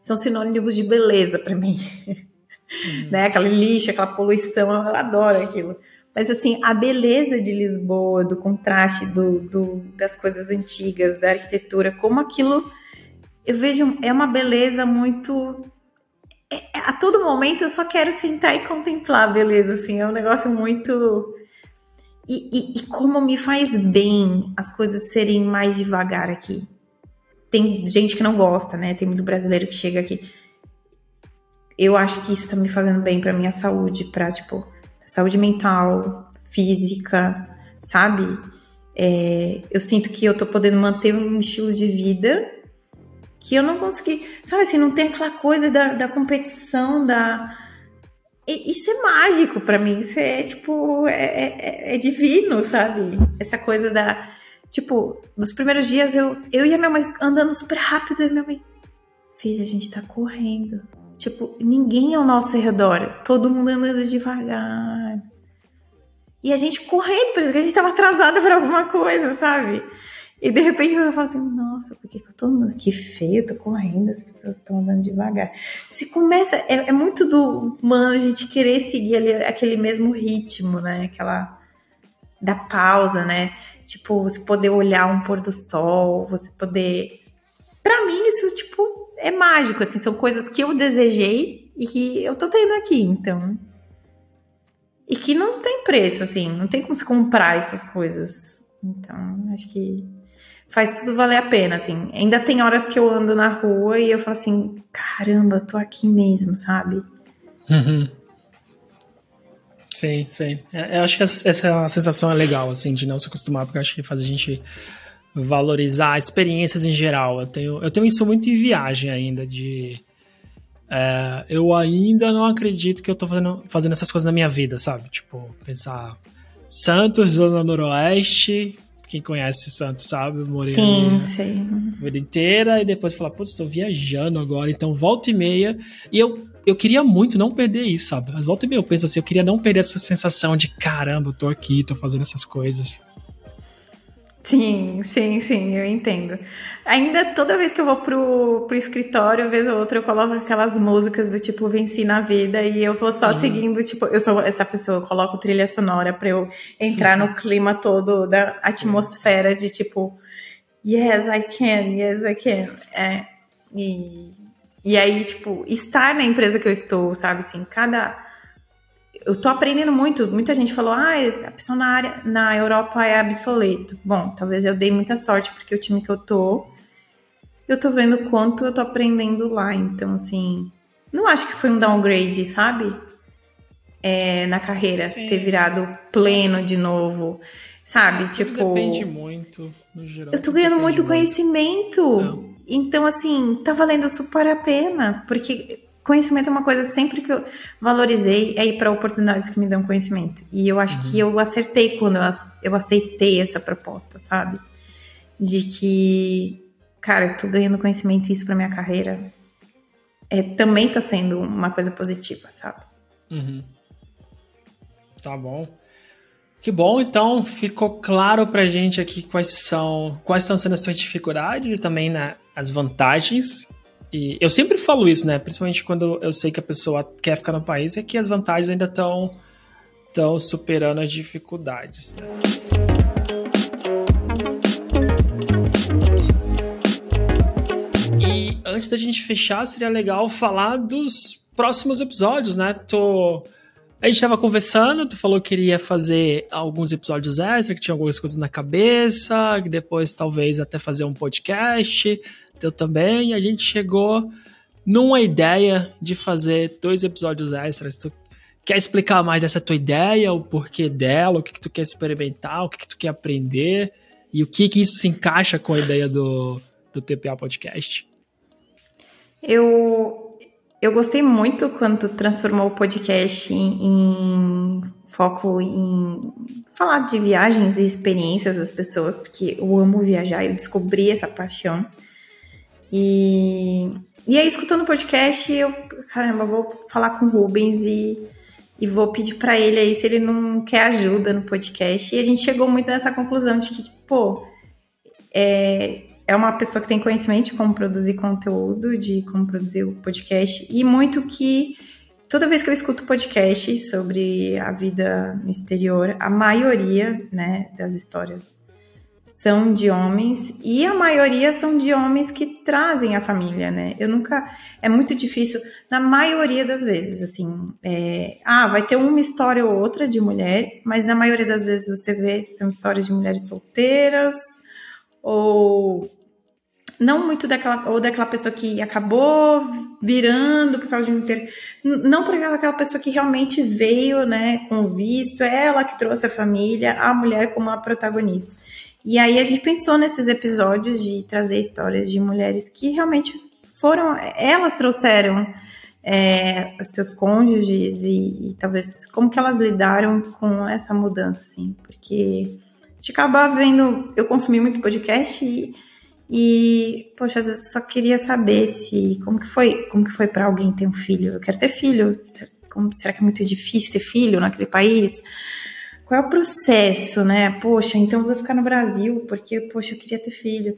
B: são sinônimos de beleza para mim. Uhum. né? Aquela lixo, aquela poluição, eu adoro aquilo. Mas assim, a beleza de Lisboa, do contraste do, do, das coisas antigas, da arquitetura, como aquilo eu vejo é uma beleza muito é, é, a todo momento eu só quero sentar e contemplar a beleza, assim, é um negócio muito e, e, e como me faz bem as coisas serem mais devagar aqui. Tem gente que não gosta, né? Tem muito brasileiro que chega aqui. Eu acho que isso tá me fazendo bem para minha saúde, para tipo saúde mental, física, sabe? É, eu sinto que eu tô podendo manter um estilo de vida que eu não consegui, sabe assim, não tem aquela coisa da, da competição, da. Isso é mágico para mim, isso é tipo, é, é, é, divino, sabe? Essa coisa da. Tipo, nos primeiros dias eu, eu e a minha mãe andando super rápido, e minha mãe, filha, a gente tá correndo. Tipo, ninguém ao nosso redor, todo mundo andando devagar. E a gente correndo, por isso que a gente tava atrasada para alguma coisa, sabe? E de repente eu falo assim, nossa, por que, que eu tô andando? Que feio, eu tô correndo, as pessoas estão andando devagar. Se começa, é, é, muito do humano a gente querer seguir ali, aquele mesmo ritmo, né? Aquela da pausa, né? Tipo, você poder olhar um pôr do sol, você poder. Para mim, isso, tipo, é mágico, assim, são coisas que eu desejei e que eu tô tendo aqui, então. E que não tem preço, assim, não tem como se comprar essas coisas. Então, acho que faz tudo valer a pena, assim. Ainda tem horas que eu ando na rua e eu falo assim, caramba, tô aqui mesmo, sabe?
A: Uhum. Sim, sim. É, eu acho que essa sensação é legal, assim, de não se acostumar, porque acho que faz a gente valorizar experiências em geral. Eu tenho, eu tenho isso muito em viagem ainda, de... É, eu ainda não acredito que eu tô fazendo, fazendo essas coisas na minha vida, sabe? Tipo, pensar Santos, Zona Noroeste, quem conhece Santos sabe, morei
B: Sim, sei.
A: a vida inteira e depois falar, putz, estou viajando agora, então volta e meia. E eu, eu queria muito não perder isso, sabe? Volta e meia eu penso assim, eu queria não perder essa sensação de caramba, eu tô aqui, tô fazendo essas coisas.
B: Sim, sim, sim, eu entendo. Ainda toda vez que eu vou pro, pro escritório, vez ou outra, eu coloco aquelas músicas do tipo Venci na Vida e eu vou só uhum. seguindo, tipo, eu sou essa pessoa, eu coloco trilha sonora pra eu entrar no clima todo da atmosfera de tipo, yes, I can, yes, I can. É, e, e aí, tipo, estar na empresa que eu estou, sabe, assim, cada eu tô aprendendo muito. Muita gente falou, ah, a pessoa na área na Europa é obsoleto. Bom, talvez eu dei muita sorte, porque o time que eu tô, eu tô vendo quanto eu tô aprendendo lá. Então, assim, não acho que foi um downgrade, sabe? É, na carreira, sim, ter virado sim. pleno de novo. Sabe? Tudo tipo.
A: Depende muito, no geral.
B: Eu tô ganhando muito conhecimento. Não. Então, assim, tá valendo super a pena. Porque conhecimento é uma coisa sempre que eu valorizei é ir para oportunidades que me dão conhecimento. E eu acho uhum. que eu acertei quando eu, eu aceitei essa proposta, sabe? De que, cara, eu tô ganhando conhecimento isso para minha carreira. É, também tá sendo uma coisa positiva, sabe?
A: Uhum. Tá bom. Que bom, então ficou claro pra gente aqui quais são, quais estão sendo as suas dificuldades e também né, as vantagens e eu sempre falo isso, né? Principalmente quando eu sei que a pessoa quer ficar no país, é que as vantagens ainda estão superando as dificuldades. E antes da gente fechar, seria legal falar dos próximos episódios, né? Tô a gente estava conversando, tu falou que queria fazer alguns episódios extra, que tinha algumas coisas na cabeça, que depois talvez até fazer um podcast eu também, a gente chegou numa ideia de fazer dois episódios extras. Tu quer explicar mais dessa tua ideia, o porquê dela, o que, que tu quer experimentar, o que, que tu quer aprender e o que, que isso se encaixa com a ideia do, do TPA Podcast?
B: Eu, eu gostei muito quando transformou o podcast em, em foco em falar de viagens e experiências das pessoas, porque eu amo viajar, eu descobri essa paixão. E, e aí, escutando o podcast, eu, caramba, vou falar com o Rubens e, e vou pedir para ele aí se ele não quer ajuda no podcast. E a gente chegou muito nessa conclusão de que, pô, é, é uma pessoa que tem conhecimento de como produzir conteúdo, de como produzir o podcast, e muito que toda vez que eu escuto podcast sobre a vida no exterior, a maioria, né, das histórias são de homens e a maioria são de homens que trazem a família, né? Eu nunca é muito difícil na maioria das vezes, assim, é, ah, vai ter uma história ou outra de mulher, mas na maioria das vezes você vê são histórias de mulheres solteiras ou não muito daquela ou daquela pessoa que acabou virando por causa de um ter não por aquela, pessoa que realmente veio, né, com visto, ela que trouxe a família, a mulher como a protagonista. E aí a gente pensou nesses episódios de trazer histórias de mulheres que realmente foram, elas trouxeram é, seus cônjuges e, e, talvez como que elas lidaram com essa mudança, assim, porque a gente acaba vendo, eu consumi muito podcast e, e poxa, às vezes só queria saber se como que foi, como que foi para alguém ter um filho. Eu quero ter filho. Como, será que é muito difícil ter filho naquele país? Qual é o processo, né? Poxa, então eu vou ficar no Brasil porque, poxa, eu queria ter filho.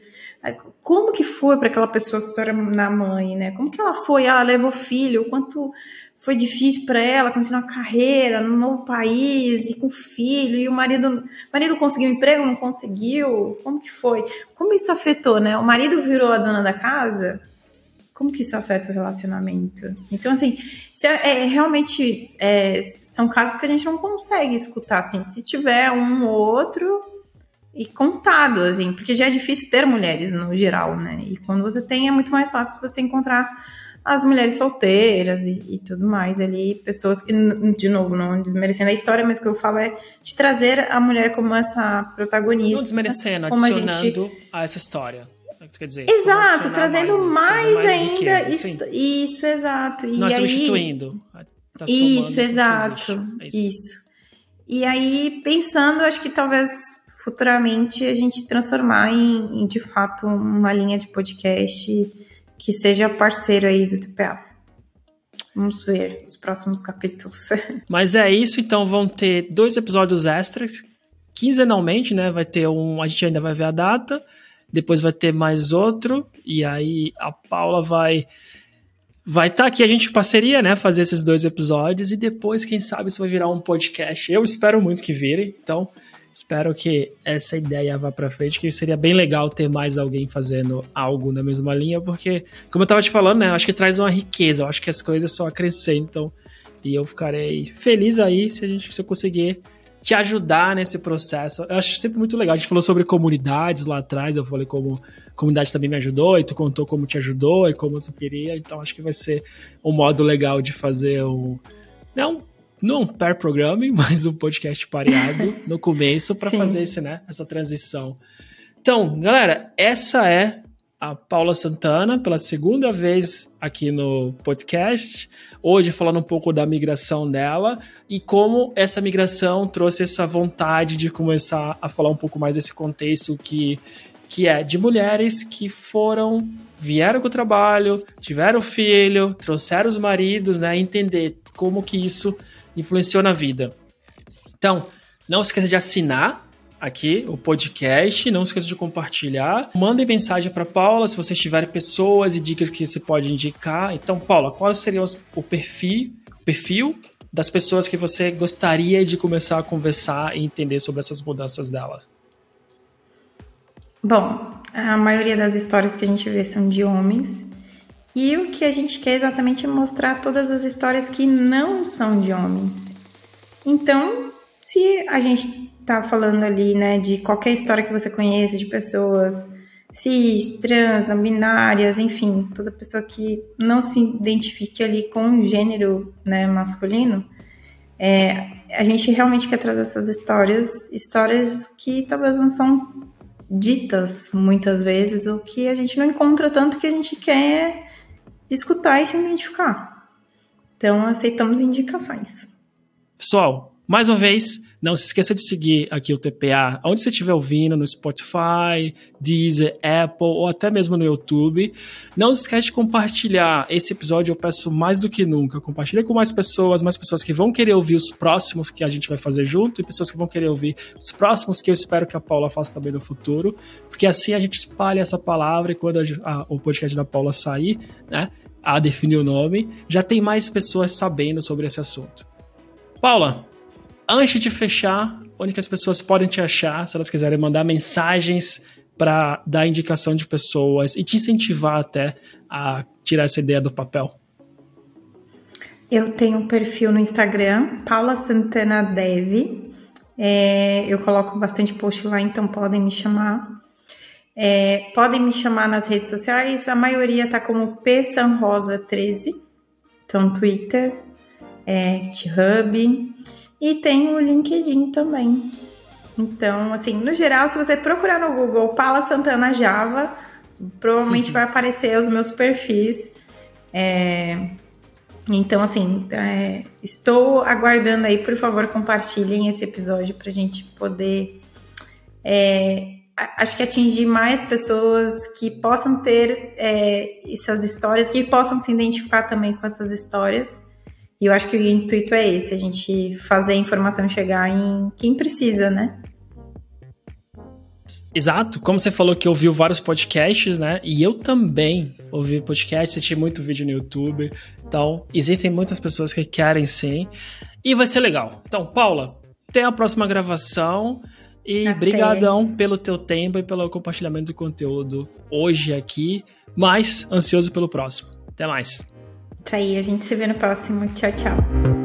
B: Como que foi para aquela pessoa se tornar na mãe, né? Como que ela foi? Ela levou filho? O quanto foi difícil para ela continuar a carreira no novo país e com filho e o marido, marido conseguiu emprego, não conseguiu? Como que foi? Como isso afetou, né? O marido virou a dona da casa? Como que isso afeta o relacionamento? Então, assim, é, é, realmente é, são casos que a gente não consegue escutar, assim, se tiver um ou outro e contado, assim, porque já é difícil ter mulheres no geral, né? E quando você tem, é muito mais fácil você encontrar as mulheres solteiras e, e tudo mais ali, pessoas que, de novo, não desmerecendo a história, mas o que eu falo é de trazer a mulher como essa protagonista. Não
A: desmerecendo, adicionando a, gente... a essa história quer dizer.
B: Exato, trazendo mais, mais, ainda riqueza, isso, isso, exato. E
A: Não
B: aí,
A: substituindo.
B: Tá isso, exato. É isso. isso. E aí, pensando, acho que talvez futuramente a gente transformar em, em, de fato uma linha de podcast que seja parceiro aí do TPA. Vamos ver os próximos capítulos.
A: Mas é isso, então vão ter dois episódios extras, quinzenalmente, né? Vai ter um, a gente ainda vai ver a data depois vai ter mais outro, e aí a Paula vai vai estar tá aqui a gente parceria, né, fazer esses dois episódios e depois, quem sabe, isso vai virar um podcast. Eu espero muito que vire, então espero que essa ideia vá para frente, que seria bem legal ter mais alguém fazendo algo na mesma linha, porque, como eu tava te falando, né, acho que traz uma riqueza, eu acho que as coisas só acrescentam e eu ficarei feliz aí se a gente se eu conseguir te ajudar nesse processo. Eu acho sempre muito legal. A gente falou sobre comunidades lá atrás, eu falei como a comunidade também me ajudou, e tu contou como te ajudou e como tu queria. Então acho que vai ser um modo legal de fazer um. Não, não um pair programming, mas um podcast pareado no começo para fazer esse, né, essa transição. Então, galera, essa é a Paula Santana pela segunda vez aqui no podcast. Hoje falando um pouco da migração dela e como essa migração trouxe essa vontade de começar a falar um pouco mais desse contexto que, que é de mulheres que foram, vieram com o trabalho, tiveram filho, trouxeram os maridos, né? Entender como que isso influenciou na vida. Então, não esqueça de assinar aqui o podcast. Não esqueça de compartilhar. Mandem mensagem para Paula se vocês tiverem pessoas e dicas que você pode indicar. Então, Paula, qual seria o perfil, perfil das pessoas que você gostaria de começar a conversar e entender sobre essas mudanças delas?
B: Bom, a maioria das histórias que a gente vê são de homens. E o que a gente quer exatamente é mostrar todas as histórias que não são de homens. Então, se a gente tá falando ali, né, de qualquer história que você conheça de pessoas cis, trans, não binárias, enfim, toda pessoa que não se identifique ali com o gênero, né, masculino, é, a gente realmente quer trazer essas histórias, histórias que talvez não são ditas muitas vezes, ou que a gente não encontra tanto que a gente quer escutar e se identificar. Então, aceitamos indicações.
A: Pessoal, mais uma vez, não se esqueça de seguir aqui o TPA, onde você estiver ouvindo, no Spotify, Deezer, Apple ou até mesmo no YouTube. Não se esqueça de compartilhar esse episódio, eu peço mais do que nunca. Compartilha com mais pessoas, mais pessoas que vão querer ouvir os próximos que a gente vai fazer junto e pessoas que vão querer ouvir os próximos que eu espero que a Paula faça também no futuro, porque assim a gente espalha essa palavra e quando a, a, o podcast da Paula sair, né, a definir o nome, já tem mais pessoas sabendo sobre esse assunto. Paula, Antes de fechar, onde que as pessoas podem te achar, se elas quiserem mandar mensagens para dar indicação de pessoas e te incentivar até a tirar essa ideia do papel?
B: Eu tenho um perfil no Instagram, Paula Santana Dev. É, eu coloco bastante post lá, então podem me chamar. É, podem me chamar nas redes sociais, a maioria tá como P Rosa 13, então Twitter, é, GitHub. E tem o LinkedIn também. Então, assim, no geral, se você procurar no Google Paula Santana Java, provavelmente vai aparecer os meus perfis. É... Então, assim, é... estou aguardando aí, por favor, compartilhem esse episódio para a gente poder. É... Acho que atingir mais pessoas que possam ter é, essas histórias, que possam se identificar também com essas histórias e eu acho que o intuito é esse, a gente fazer a informação chegar em quem precisa, né?
A: Exato, como você falou que ouviu vários podcasts, né? E eu também ouvi podcasts, assisti muito vídeo no YouTube. Então, existem muitas pessoas que querem sim. E vai ser legal. Então, Paula, até a próxima gravação. E até. brigadão pelo teu tempo e pelo compartilhamento do conteúdo hoje aqui. Mas ansioso pelo próximo. Até mais.
B: Isso aí, a gente se vê no próximo. Tchau, tchau.